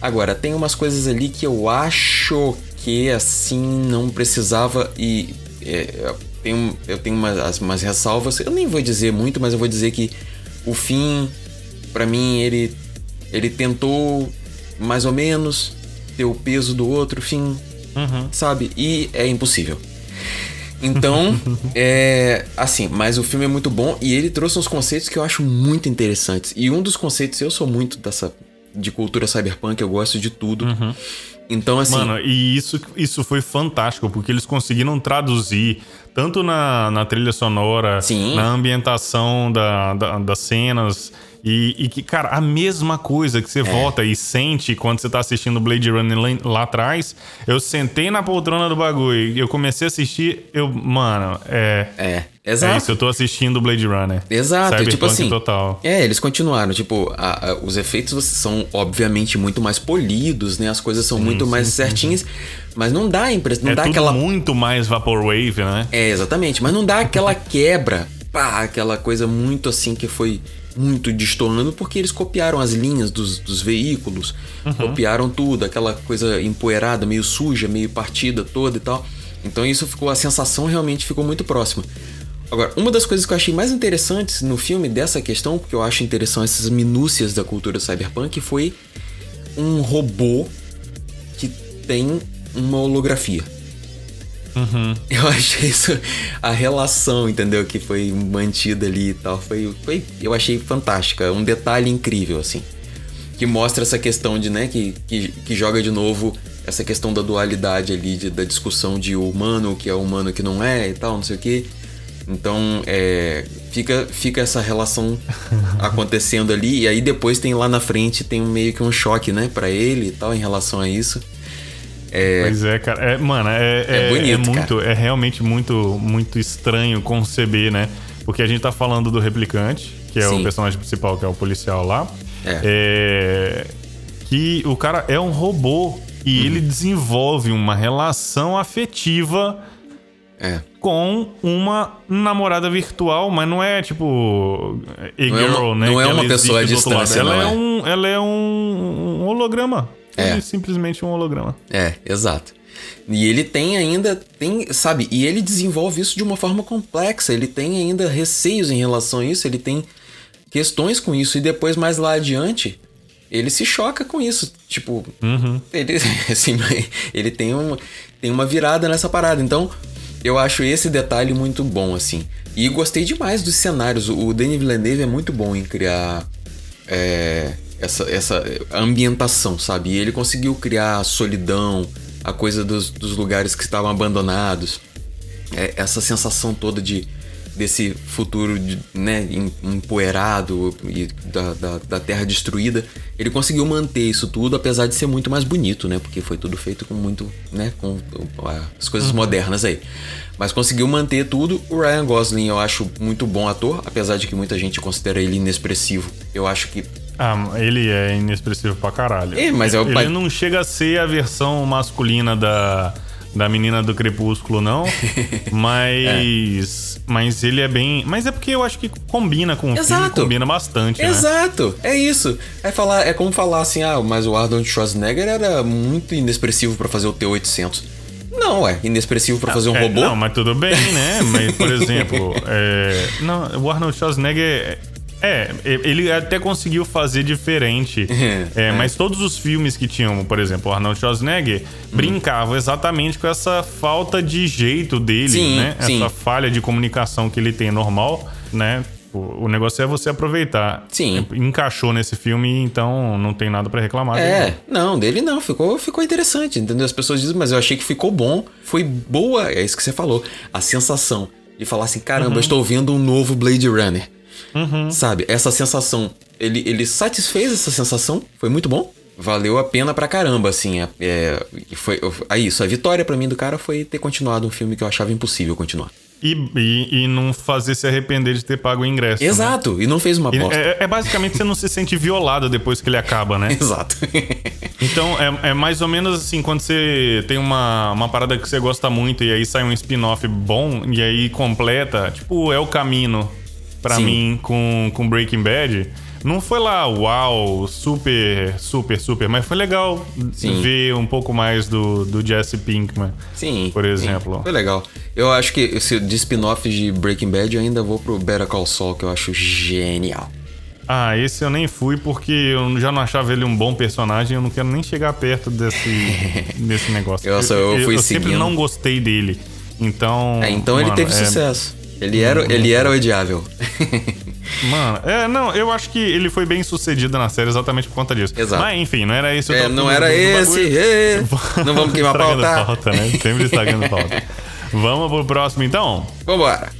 Agora, tem umas coisas ali que eu acho que assim não precisava e é, eu tenho, eu tenho umas, umas ressalvas. Eu nem vou dizer muito, mas eu vou dizer que o fim, para mim, ele, ele tentou mais ou menos ter o peso do outro fim uhum. sabe? E é impossível. Então, é assim, mas o filme é muito bom e ele trouxe uns conceitos que eu acho muito interessantes. E um dos conceitos, eu sou muito dessa de cultura cyberpunk, eu gosto de tudo. Uhum. Então, assim. Mano, e isso, isso foi fantástico, porque eles conseguiram traduzir tanto na, na trilha sonora, Sim. na ambientação da, da, das cenas e, e, que, cara, a mesma coisa que você é. volta e sente quando você tá assistindo Blade Runner lá, lá, atrás. Eu sentei na poltrona do bagulho e eu comecei a assistir, eu, mano, é. É, exato. É isso, eu tô assistindo Blade Runner. Exato, Cyberpunk tipo assim. Total. É, eles continuaram, tipo, a, a, os efeitos são obviamente muito mais polidos, né? As coisas são sim, muito sim, mais sim, certinhas, mas não dá a impressão, não é dá aquela. muito mais Vaporwave, né? É, exatamente, mas não dá aquela quebra, pá, aquela coisa muito assim que foi muito destoando porque eles copiaram as linhas dos, dos veículos, uhum. copiaram tudo, aquela coisa empoeirada, meio suja, meio partida toda e tal. Então isso ficou, a sensação realmente ficou muito próxima. Agora, uma das coisas que eu achei mais interessantes no filme dessa questão, porque eu acho interessante essas minúcias da cultura cyberpunk, foi um robô que tem uma holografia. Uhum. Eu achei isso, a relação, entendeu? Que foi mantida ali e tal, foi, foi, eu achei fantástica, um detalhe incrível, assim. Que mostra essa questão de, né, que, que, que joga de novo essa questão da dualidade ali, de, da discussão de humano, o que é humano, o que não é e tal, não sei o que. Então, é, fica, fica essa relação acontecendo ali, e aí depois tem lá na frente, tem meio que um choque, né, para ele e tal, em relação a isso. É... Pois é, cara. É, mano, é, é, é, bonito, é muito, cara. é realmente muito, muito estranho conceber, né? Porque a gente tá falando do replicante, que é Sim. o personagem principal, que é o policial lá. É. é. Que o cara é um robô E ele desenvolve uma relação afetiva É. com uma namorada virtual, mas não é tipo a Não é girl, uma- né? não é uma pessoa existe do outro lado. distância, Ela não é, é. um, ela é um holograma. É. É simplesmente um holograma. É, exato. E ele tem ainda, tem, sabe, e ele desenvolve isso de uma forma complexa. Ele tem ainda receios em relação a isso, ele tem questões com isso. E depois, mais lá adiante, ele se choca com isso. Tipo, ele, assim, ele tem, um, tem uma virada nessa parada. Então, eu acho esse detalhe muito bom, assim. E gostei demais dos cenários. O Denis Villeneuve é muito bom em criar é, essa, essa ambientação, sabe? E ele conseguiu criar a solidão, a coisa dos, dos lugares que estavam abandonados, é, essa sensação toda de desse futuro de, né, em- empoeirado e da, da, da terra destruída. Ele conseguiu manter isso tudo, apesar de ser muito mais bonito, né? Porque foi tudo feito com muito, né? Com as coisas modernas aí. Mas conseguiu manter tudo. O Ryan Gosling eu acho muito bom ator, apesar de que muita gente considera ele inexpressivo. Eu acho que Ah, ele é inexpressivo pra caralho. É, mas é o ele pai- não chega a ser a versão masculina da, da menina do Crepúsculo, não. mas. Mas ele é bem. Mas é porque eu acho que combina com o filme, Exato. combina bastante, né? Exato, é isso. É falar, é como falar assim, ah, mas o Arnold Schwarzenegger era muito inexpressivo pra fazer o T-800. Não, é inexpressivo pra fazer um É, robô. Não, mas tudo bem, né? Mas, por exemplo, é, não, o Arnold Schwarzenegger. É, ele até conseguiu fazer diferente. É, Mas todos os filmes que tinham, por exemplo, o Arnold Schwarzenegger Hum. brincavam exatamente com essa falta de jeito dele, Sim, né? sim. Essa falha de comunicação que ele tem normal, né? O negócio é você aproveitar. Sim. Encaixou nesse filme, então não tem nada pra reclamar. dele, É, não, dele não, ficou, ficou interessante, entendeu? As pessoas dizem, mas eu achei que ficou bom, foi boa, é isso que você falou, a sensação de falar assim, caramba, Uhum. eu estou vendo um novo Blade Runner. Sabe, essa sensação, ele, ele satisfez essa sensação, foi muito bom. Valeu a pena pra caramba, assim. É, é, foi, é isso, a vitória pra mim do cara foi ter continuado um filme que eu achava impossível continuar. E, e, e não fazer se arrepender de ter pago o ingresso. né? Exato, e não fez uma bosta. É, é basicamente você não se sente violado depois que ele acaba, né? Exato. Então é, é mais ou menos assim, quando você tem uma, uma parada que você gosta muito e aí sai um spin-off bom e aí completa, tipo, é o caminho pra Sim. mim com, com Breaking Bad. Não foi lá, uau, super, super, super, mas foi legal Sim. ver um pouco mais do, do Jesse Pinkman. Sim. Por sim. exemplo. Foi legal. Eu acho que esse, de spin-off de Breaking Bad eu ainda vou pro Better Call Saul, que eu acho genial. Ah, esse eu nem fui porque eu já não achava ele um bom personagem. Eu não quero nem chegar perto desse, desse negócio. Eu só- eu fui eu sempre seguindo. não gostei dele. Então. É, então ele mano, teve é- sucesso. Ele era, ele era odiável. Mano, é, não, eu acho que ele foi bem sucedido na série exatamente por conta disso. Exato. Mas enfim, não era esse o É, não era esse. ê, Não vamos queimar pauta. pauta, né? Sempre estragando pauta. Vamos pro próximo então? Vambora.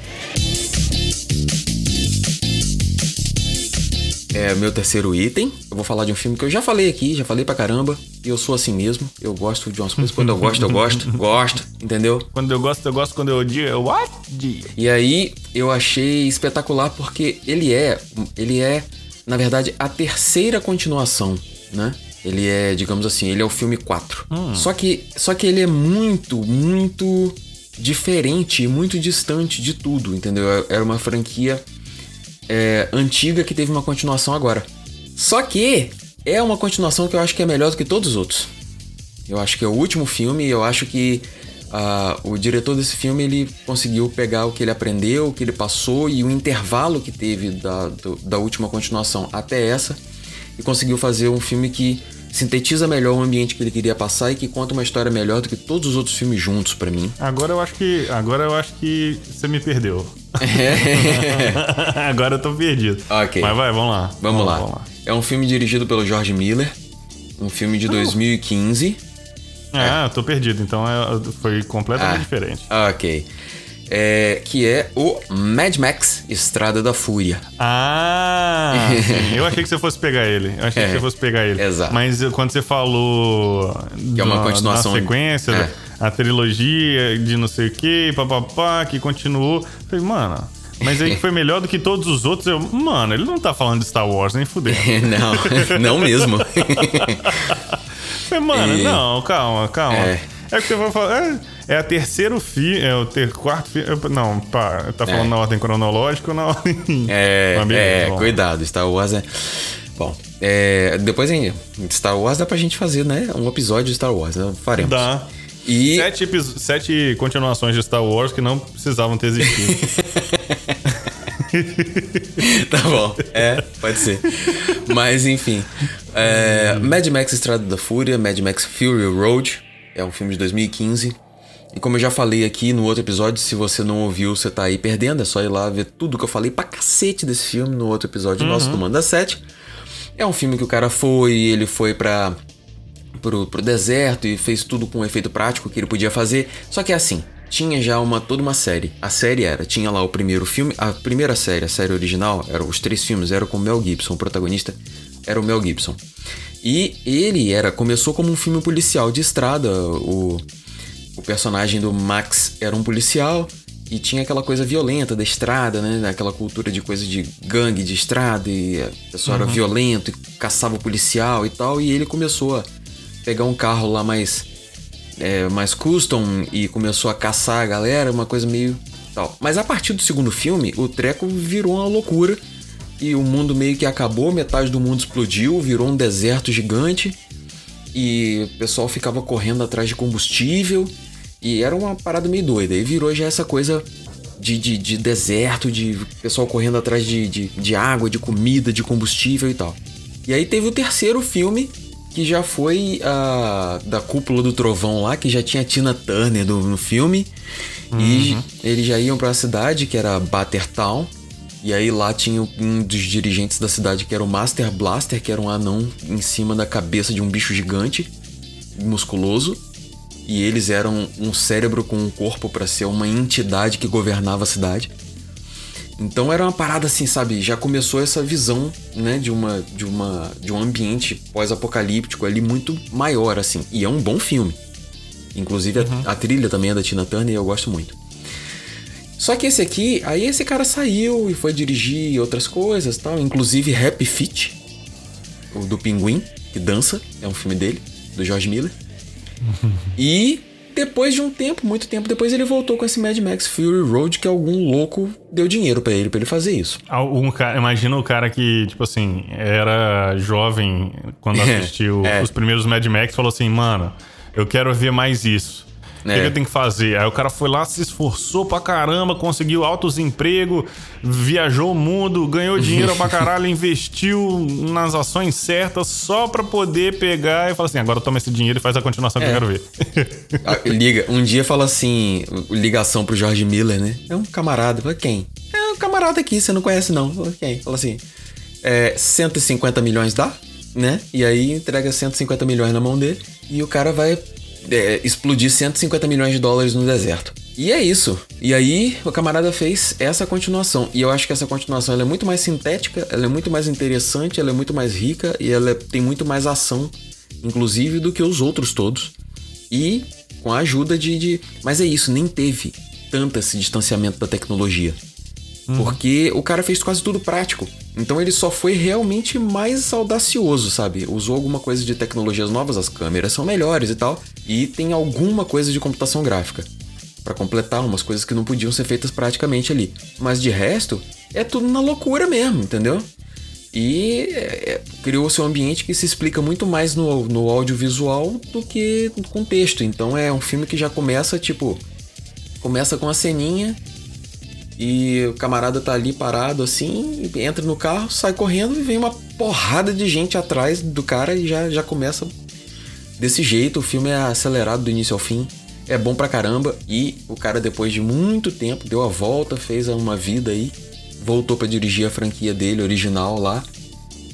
É, meu terceiro item. Eu vou falar de um filme que eu já falei aqui, já falei pra caramba. E eu sou assim mesmo. Eu gosto de umas coisas. Quando eu gosto, eu gosto. Gosto, entendeu? Quando eu gosto, eu gosto. Quando eu odio, eu odio. E aí eu achei espetacular porque ele é, ele é, na verdade, a terceira continuação, né? Ele é, digamos assim, ele é o filme 4. Só que só que ele é muito, muito diferente e muito distante de tudo, entendeu? Era uma franquia é, antiga que teve uma continuação agora. Só que é uma continuação que eu acho que é melhor do que todos os outros. Eu acho que é o último filme e eu acho que ah, o diretor desse filme ele conseguiu pegar o que ele aprendeu, o que ele passou e o intervalo que teve da, do- da última continuação até essa e conseguiu fazer um filme que sintetiza melhor o ambiente que ele queria passar e que conta uma história melhor do que todos os outros filmes juntos pra mim. Agora eu acho que. Agora eu acho que você me perdeu. agora eu tô perdido. Ok. Mas vai, vamos lá. Vamos lá. É um filme dirigido pelo George Miller, um filme de 2015. Ah, eu tô perdido. Então é- foi completamente Ah. diferente. Ok. É, que é o Mad Max Estrada da Fúria. Ah, sim. eu achei que você fosse pegar ele. Eu achei É, que você fosse pegar ele. exato. Mas quando você falou Que é uma da- continuação, da sequência, é. A trilogia de não sei o que, papapá, que continuou. Eu falei, mano, mas aí que foi melhor do que todos os outros. Eu, mano, ele não tá falando de Star Wars, nem fudendo. não, não mesmo. Mano, não, calma, calma. É. É que você vai falar. É, é a terceiro filme. É o ter, quarto filme. Não, pá, tá falando é. na ordem cronológica ou na ordem. É, é cuidado, Star Wars é. Bom, é, depois em Star Wars dá pra gente fazer, né? Um episódio de Star Wars, né? Faremos. Dá. E... Sete, sete continuações de Star Wars que não precisavam ter existido. tá bom, é, pode ser. Mas enfim. É, Mad Max Estrada da Fúria, Mad Max Fury Road, é um filme de 2015. E como eu já falei aqui no outro episódio, se você não ouviu, você tá aí perdendo. É só ir lá ver tudo que eu falei pra cacete desse filme no outro episódio uhum. nosso do Manda 7. É um filme que o cara foi, ele foi pra, pro, pro deserto e fez tudo com o efeito prático que ele podia fazer. Só que é assim, tinha já uma toda uma série. A série era, tinha lá o primeiro filme, a primeira série, a série original, eram os três filmes, era com Mel Gibson, o protagonista era o Mel Gibson. E ele era começou como um filme policial de estrada, o o personagem do Max era um policial e tinha aquela coisa violenta da estrada, né? Aquela cultura de coisa de gangue de estrada e a pessoa uhum. era violento e caçava o policial e tal. E ele começou a pegar um carro lá mais, é, mais custom e começou a caçar a galera, uma coisa meio tal. Mas a partir do segundo filme, o treco virou uma loucura e o mundo meio que acabou, metade do mundo explodiu, virou um deserto gigante e o pessoal ficava correndo atrás de combustível e era uma parada meio doida. E virou já essa coisa de, de, de deserto, de pessoal correndo atrás de, de, de, água, de comida, de combustível e tal. E aí teve o terceiro filme, que já foi a da cúpula do trovão lá, que já tinha Tina Turner no, no filme. Uhum. E eles já iam para a cidade, que era Battertown. E aí lá tinha um dos dirigentes da cidade, que era o Master Blaster, que era um anão em cima da cabeça de um bicho gigante, musculoso e eles eram um cérebro com um corpo para ser uma entidade que governava a cidade. Então era uma parada assim, sabe? Já começou essa visão, né, de uma de uma de um ambiente pós-apocalíptico ali muito maior assim. E é um bom filme. Inclusive uhum. a, a, trilha também é da Tina Turner e eu gosto muito. Só que esse aqui, aí esse cara saiu e foi dirigir outras coisas, tal, inclusive Happy Feet, o do Pinguim, que dança, é um filme dele, do George Miller. e depois de um tempo, muito tempo depois, ele voltou com esse Mad Max Fury Road que algum louco deu dinheiro para ele, para ele fazer isso. Um cara, imagina o cara que, tipo assim, era jovem quando assistiu é. os primeiros Mad Max falou assim, mano, eu quero ver mais isso. O é. que, eu tenho que fazer? Aí o cara foi lá, se esforçou pra caramba, conseguiu altos empregos, viajou o mundo, ganhou dinheiro pra caralho, investiu nas ações certas só pra poder pegar e falar assim: agora toma esse dinheiro e faz a continuação que eu é. quero ver. Liga, um dia fala assim: ligação pro George Miller, né? É um camarada. Fala, quem? É um camarada aqui, você não conhece não. Fala, quem? Fala assim: é, 150 milhões dá? Né? E aí entrega 150 milhões na mão dele e o cara vai é, explodir 150 milhões de dólares no deserto. E é isso. E aí o camarada fez essa continuação. E eu acho que essa continuação é muito mais sintética, ela é muito mais interessante, ela é muito mais rica e ela é, tem muito mais ação, inclusive, do que os outros todos. E com a ajuda de, de. Mas é isso, nem teve tanto esse distanciamento da tecnologia. Uhum. Porque o cara fez quase tudo prático. Então ele só foi realmente mais audacioso, sabe? Usou alguma coisa de tecnologias novas, as câmeras são melhores e tal. E tem alguma coisa de computação gráfica. para completar umas coisas que não podiam ser feitas praticamente ali. Mas de resto, é tudo na loucura mesmo, entendeu? E é, é criou-se um ambiente que se explica muito mais no, no audiovisual do que com texto. Então é um filme que já começa, tipo. Começa com a ceninha e o camarada tá ali parado assim, entra no carro, sai correndo e vem uma porrada de gente atrás do cara e já, já começa desse jeito. O filme é acelerado do início ao fim. É bom pra caramba. E o cara, depois de muito tempo, deu a volta, fez uma vida aí, voltou para dirigir a franquia dele, original lá,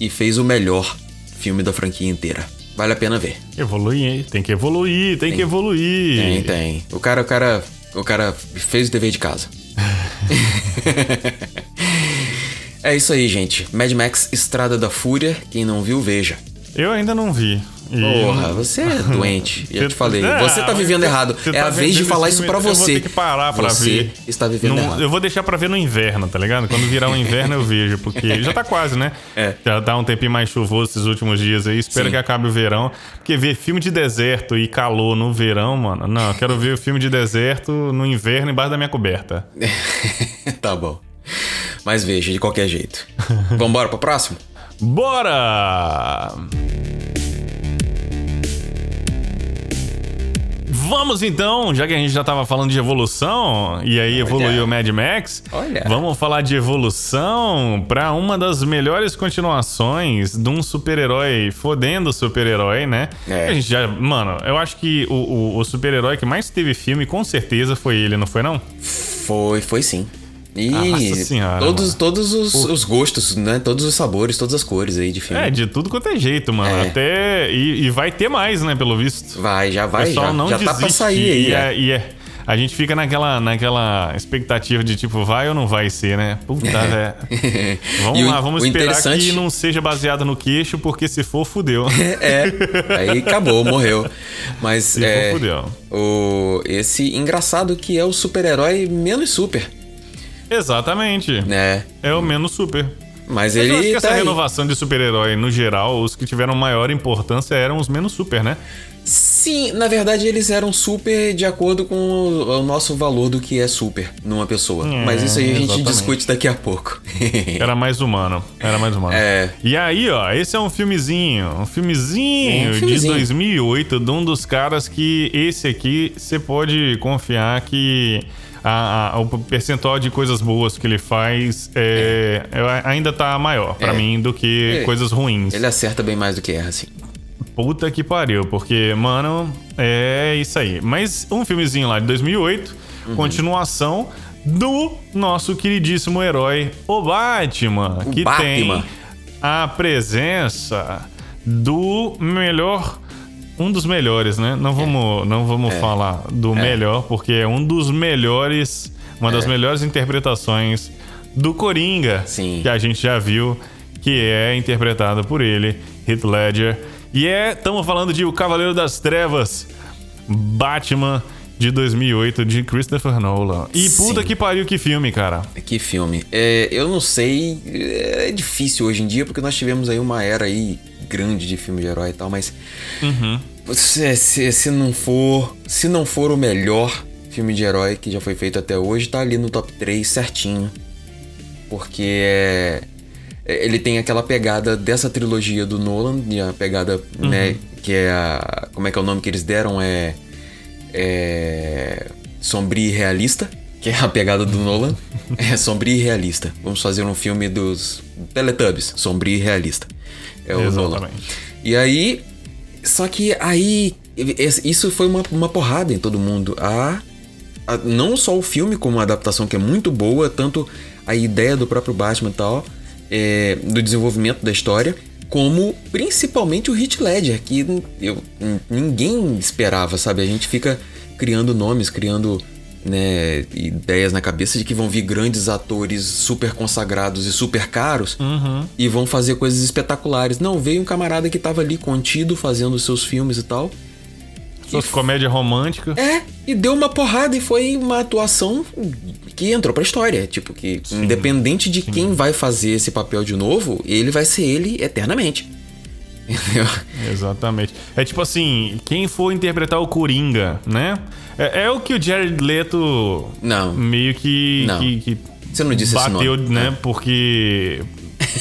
e fez o melhor filme da franquia inteira. Vale a pena ver. Evoluir, hein? Tem que evoluir, tem, tem que evoluir. Tem, tem. O cara, o cara, o cara fez o dever de casa. é isso aí, gente. Mad Max Estrada da Fúria. Quem não viu, veja. Eu ainda não vi. E- Porra, você é doente. Já Você- te falei. É, Você tá vivendo mas errado. você É tá a vez de falar isso filme, pra Eu vou você. ter que parar pra você ver. está vivendo Não- errado. eu vou deixar pra ver no inverno, tá ligado? Quando virar o inverno eu vejo, porque já tá quase, né? É. Já tá um tempinho mais chuvoso esses últimos dias aí. Espero Sim. que acabe o verão. Porque ver filme de deserto e calor no verão, mano. Não, eu quero ver o filme de deserto no inverno embaixo da minha coberta. tá bom. Mas veja, de qualquer jeito. Vambora pro próximo? Bora! Vamos então, já que a gente já tava falando de evolução, e aí evoluiu o Mad Max, Olha. vamos falar de evolução pra uma das melhores continuações de um super-herói fodendo super-herói, né? É. A gente já, mano, eu acho que o, o- o super-herói que mais teve filme, com certeza, foi ele, não foi não? Foi, foi sim. E Nossa senhora, todos, mano. todos os, os gostos, né? Todos os sabores, todas as cores aí de filme. É, de tudo quanto é jeito, mano. É. Até. E, e vai ter mais, né, pelo visto. Vai, já O vai, pessoal já, não já desiste. tá pra sair aí. e, é. é- e é- a gente fica naquela, naquela expectativa de tipo, vai ou não vai ser, né? Puta, velho. Vamos E o- lá, vamos o esperar interessante- que não seja baseado no queixo, porque se for, fudeu. É, aí acabou, morreu. Mas Se é, for, fudeu. o, esse engraçado que é o super-herói menos super, Exatamente. né? É o menos super. Mas Mas eu acho ele que tá essa aí. renovação de super-herói, no geral, os que tiveram maior importância eram os menos super, né? Sim, na verdade eles eram super de acordo com o, nosso valor do que é super numa pessoa. É, Mas isso aí a gente exatamente. discute daqui a pouco. Era mais humano. Era mais humano. É. E aí, ó, esse é um filmezinho. Um filmezinho, É, um de filmezinho. 2008, de um dos caras que esse aqui você pode confiar que a- a- o percentual de coisas boas que ele faz é, é- ainda tá maior pra É. mim do que É. coisas ruins. Ele acerta bem mais do que erra, assim. Puta que pariu, porque, mano, é isso aí. Mas um filmezinho lá de 2008, Uhum. continuação do nosso queridíssimo herói, o Batman, O que Batman. tem a presença do melhor. Um dos melhores, né? Não vamos, não vamos falar do melhor, porque é um dos melhores, uma das melhores interpretações do Coringa Sim. que a gente já viu, que é interpretado por ele, Heath Ledger. E é, estamos falando de O Cavaleiro das Trevas, Batman de 2008 de Christopher Nolan. E Sim. puta que pariu que filme, cara. Que filme. É, eu não sei, é difícil hoje em dia, porque nós tivemos aí uma era aí grande de filme de herói e tal, mas Uhum. Se, se, se não for, se não for o melhor filme de herói que já foi feito até hoje, tá ali no top 3 certinho. Porque é, ele tem aquela pegada dessa trilogia do Nolan, e a pegada, né, que é a como é que é o nome que eles deram é é sombrio e realista, que é a pegada do Nolan. É sombrio e realista. Vamos fazer um filme dos Teletubbies, sombrio e realista. É o Nolan. Exatamente. E aí. Só que aí. Isso foi uma, uma porrada em todo mundo. A, a- não só o filme, como a adaptação que é muito boa, tanto a ideia do próprio Batman e tal, é, do desenvolvimento da história, como principalmente o Heath Ledger, que eu, ninguém esperava, sabe? A gente fica criando nomes, criando né, ideias na cabeça de que vão vir grandes atores super consagrados e super caros e vão fazer coisas espetaculares. Não, veio um camarada que tava ali contido fazendo os seus filmes e tal. Fosse comédia romântica. É, e deu uma porrada e foi uma atuação que entrou pra história. Tipo, que independente de quem vai fazer esse papel de novo, ele vai ser ele eternamente. Entendeu? Exatamente. É tipo assim, quem for interpretar o Coringa, né? É, é o que o Jared Leto Não. meio que, Não. que, que Você não disse esse bateu, nome. né? Porque.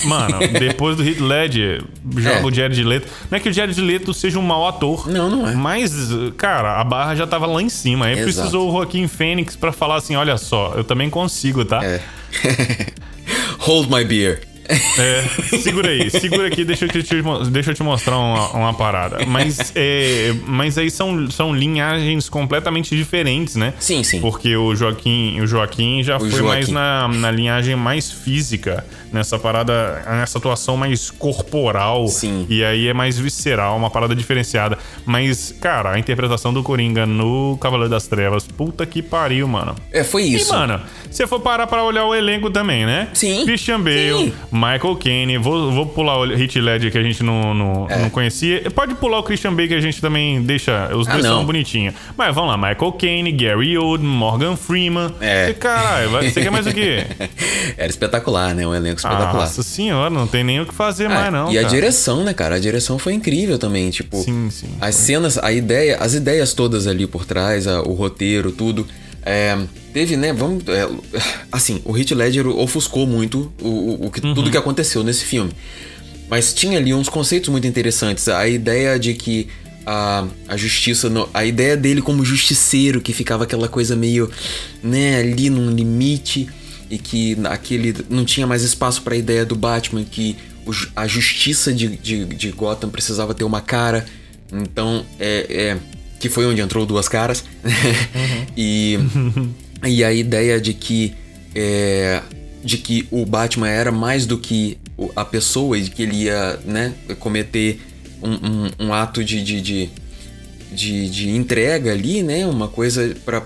Mano, depois do Heath Ledger, joga É. o Jared Leto. Não é que o Jared Leto seja um mau ator. Não, não é. Mas, cara, a barra já tava lá em cima. Aí Exato. precisou o Joaquim Fênix pra falar assim: olha só, eu também consigo, tá? É. Hold my beer. É, segura aí, segura aqui, deixa eu te, mo- deixa eu te mostrar uma, uma parada. Mas, é, mas aí são, são linhagens completamente diferentes, né? Sim, sim. Porque o Joaquim, o Joaquim já foi Joaquim. mais na, na linhagem mais física nessa parada, nessa atuação mais corporal. Sim. E aí é mais visceral, uma parada diferenciada. Mas, cara, a interpretação do Coringa no Cavaleiro das Trevas, puta que pariu, mano. É, foi isso. E, mano, se for parar pra olhar o elenco também, né? Sim. Christian Bale, Sim. Michael Caine, vou, vou pular o Heath Ledger que a gente não, não, É. não conhecia. Pode pular o Christian Bale que a gente também deixa, os Ah, dois não. são bonitinhos. Mas vamos lá, Michael Caine, Gary Oldman, Morgan Freeman. É. Caralho, você quer mais o quê? Era espetacular, né? Um elenco espetacular. Nossa senhora, não tem nem o que fazer Ah, mais não, e a cara. direção, né, cara? A direção foi incrível também, tipo. Sim, sim. As cenas, a ideia, as ideias todas ali por trás, a- o roteiro, tudo. É, teve, né? Vamos. é, assim, o Heath Ledger ofuscou muito o, o- o que, Uhum. tudo que aconteceu nesse filme. Mas tinha ali uns conceitos muito interessantes. A ideia de que a, a justiça. a ideia dele como justiceiro, que ficava aquela coisa meio. né, ali num limite. E que aquele. não tinha mais espaço para a ideia do Batman, que a justiça de, de, de Gotham precisava ter uma cara. Então, é. é- que foi onde entrou duas caras. e. e a ideia de que. é, de que o Batman era mais do que a pessoa e que ele ia, né, cometer um, um- um ato de, de, de, de, de entrega ali, né? Uma coisa pra,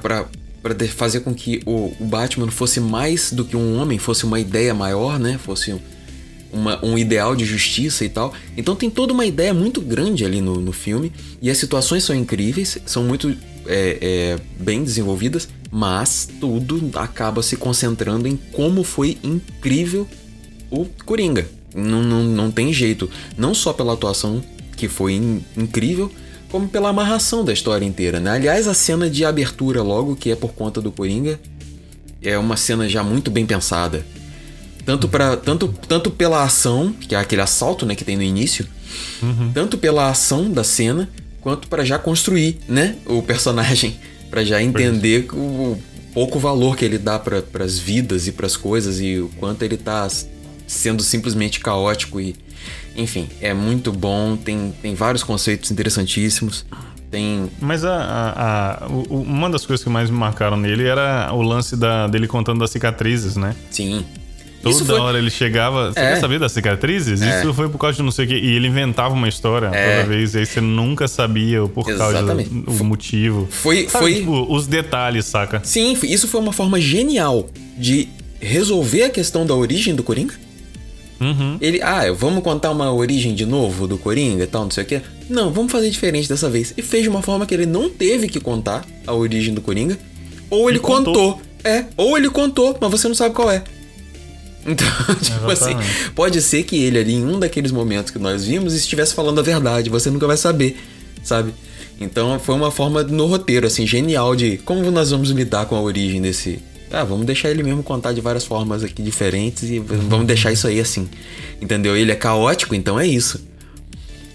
de- fazer com que o, o Batman fosse mais do que um homem, fosse uma ideia maior, né? Fosse um- uma- um ideal de justiça e tal. Então tem toda uma ideia muito grande ali no, no filme. E as situações são incríveis, são muito é, é, bem desenvolvidas, mas tudo acaba se concentrando em como foi incrível o Coringa. Não, não, não tem jeito. Não só pela atuação, que foi in- incrível, como pela amarração da história inteira, né? Aliás, a cena de abertura logo, que é por conta do Coringa, é uma cena já muito bem pensada. Tanto, pra, tanto, tanto pela ação, que é aquele assalto né, que tem no início, tanto pela ação da cena, quanto para já construir né, o personagem, para já entender o pouco valor que ele dá para as vidas e para as coisas e o quanto ele tá sendo simplesmente caótico e enfim, é muito bom, tem, tem vários conceitos interessantíssimos. Tem Mas a, a- a- o- uma das coisas que mais me marcaram nele era o lance da, dele contando das cicatrizes, né? sim. Toda foi- hora ele chegava. Você É. quer saber das cicatrizes? É. Isso foi por causa de não sei o quê. E ele inventava uma história É. toda vez. E aí você nunca sabia o por causa Exatamente. do o motivo. Foi- Sabe, foi- tipo, os detalhes, saca? Sim, isso foi uma forma genial de resolver a questão da origem do Coringa. Uhum. Ele, ah, vamos contar uma origem de novo do Coringa e tal, não sei o quê. Não, vamos fazer diferente dessa vez. E fez de uma forma que ele não teve que contar a origem do Coringa. Ou ele contou. contou. É, ou ele contou, mas você não sabe qual é. Então, tipo assim, Exatamente. pode ser que ele ali, em um daqueles momentos que nós vimos, estivesse falando a verdade. Você nunca vai saber, sabe? Então foi uma forma no roteiro, assim, genial de como nós vamos lidar com a origem desse. Ah, vamos deixar ele mesmo contar de várias formas aqui diferentes e vamos deixar isso aí assim. Entendeu? Ele é caótico, então é isso.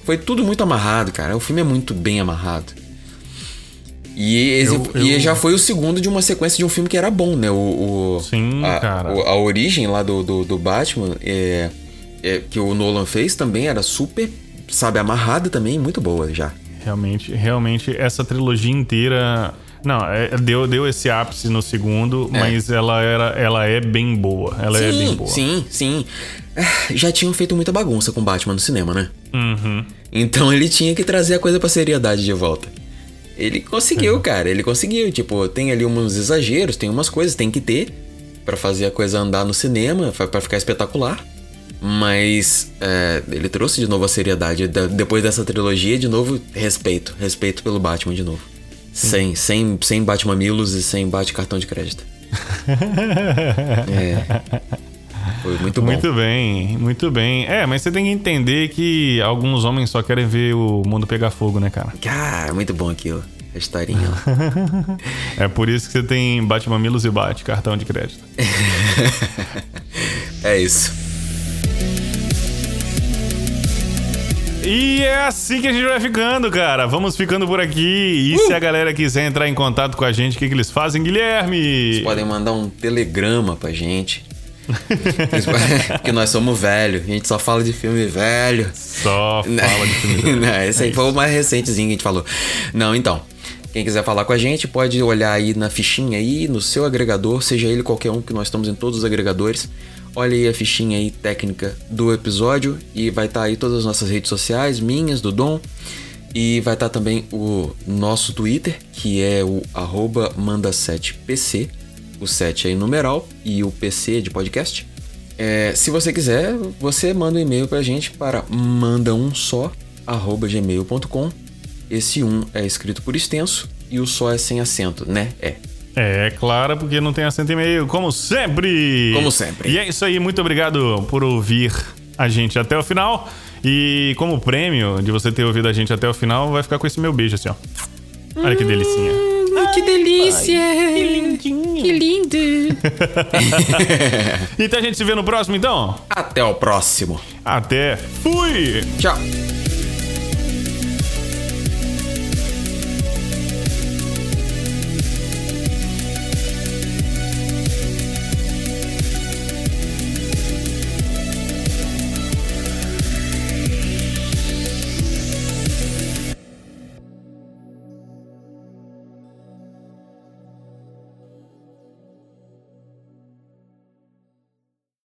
Foi tudo muito amarrado, cara. O filme é muito bem amarrado. E, esse- Eu- e eu- já foi o segundo de uma sequência de um filme que era bom, né? O, o- Sim, a, cara. o- a origem lá do, do, do Batman, é, é, que o Nolan fez também era super, sabe, amarrada também, muito boa já. Realmente, realmente, essa trilogia inteira. Não, é- deu, deu esse ápice no segundo, mas ela, era, ela é bem boa. Ela é bem sim, boa. sim, sim. Ah, Já tinham feito muita bagunça com Batman no cinema, né? Uhum. Então ele tinha que trazer a coisa pra seriedade de volta. Ele conseguiu, Uhum. cara. Ele conseguiu. Tipo, tem ali uns exageros, tem umas coisas, tem que ter pra fazer a coisa andar no cinema, pra ficar espetacular. Mas é, ele trouxe de novo a seriedade. Da- Depois dessa trilogia, de novo, respeito. Respeito pelo Batman de novo. Sem, sem, sem bate-mamilos e sem bate-cartão de crédito. É. Foi muito bom. Muito bem, muito bem. É, mas você tem que entender que alguns homens só querem ver o mundo pegar fogo, né, cara? Cara, muito bom aquilo. A historinha. É por isso que você tem bate mamilos e bate cartão de crédito. é isso. E é assim que a gente vai ficando, cara. Vamos ficando por aqui. E se a galera quiser entrar em contato com a gente, o que, que eles fazem, Guilherme? Vocês podem mandar um telegrama pra gente. Porque nós somos velhos, a gente só fala de filme velho. Só fala de filme. Não, esse aí foi o mais recentezinho que a gente falou. Não, então. Quem quiser falar com a gente, pode olhar aí na fichinha aí, no seu agregador, seja ele qualquer um, que nós estamos em todos os agregadores. Olha aí a fichinha aí técnica do episódio e vai estar tá aí todas as nossas redes sociais, minhas, do Dom. E vai estar tá também o nosso Twitter, que é o manda7pc, o 7 é em numeral e o PC de podcast. É, se você quiser, você manda um e-mail pra gente para mandaumsó@gmail.com. Esse um é escrito por extenso e o só é sem acento, né? É. É, claro, porque não tem acento e meio, como sempre. Como sempre. E é isso aí, muito obrigado por ouvir a gente até o final. E como prêmio de você ter ouvido a gente até o final, vai ficar com esse meu beijo assim, ó. Olha que delicinha. Hum, que delícia! Ai, que lindinho! Que lindo! então a gente se vê no próximo, então? Até o próximo. Até. Fui! Tchau!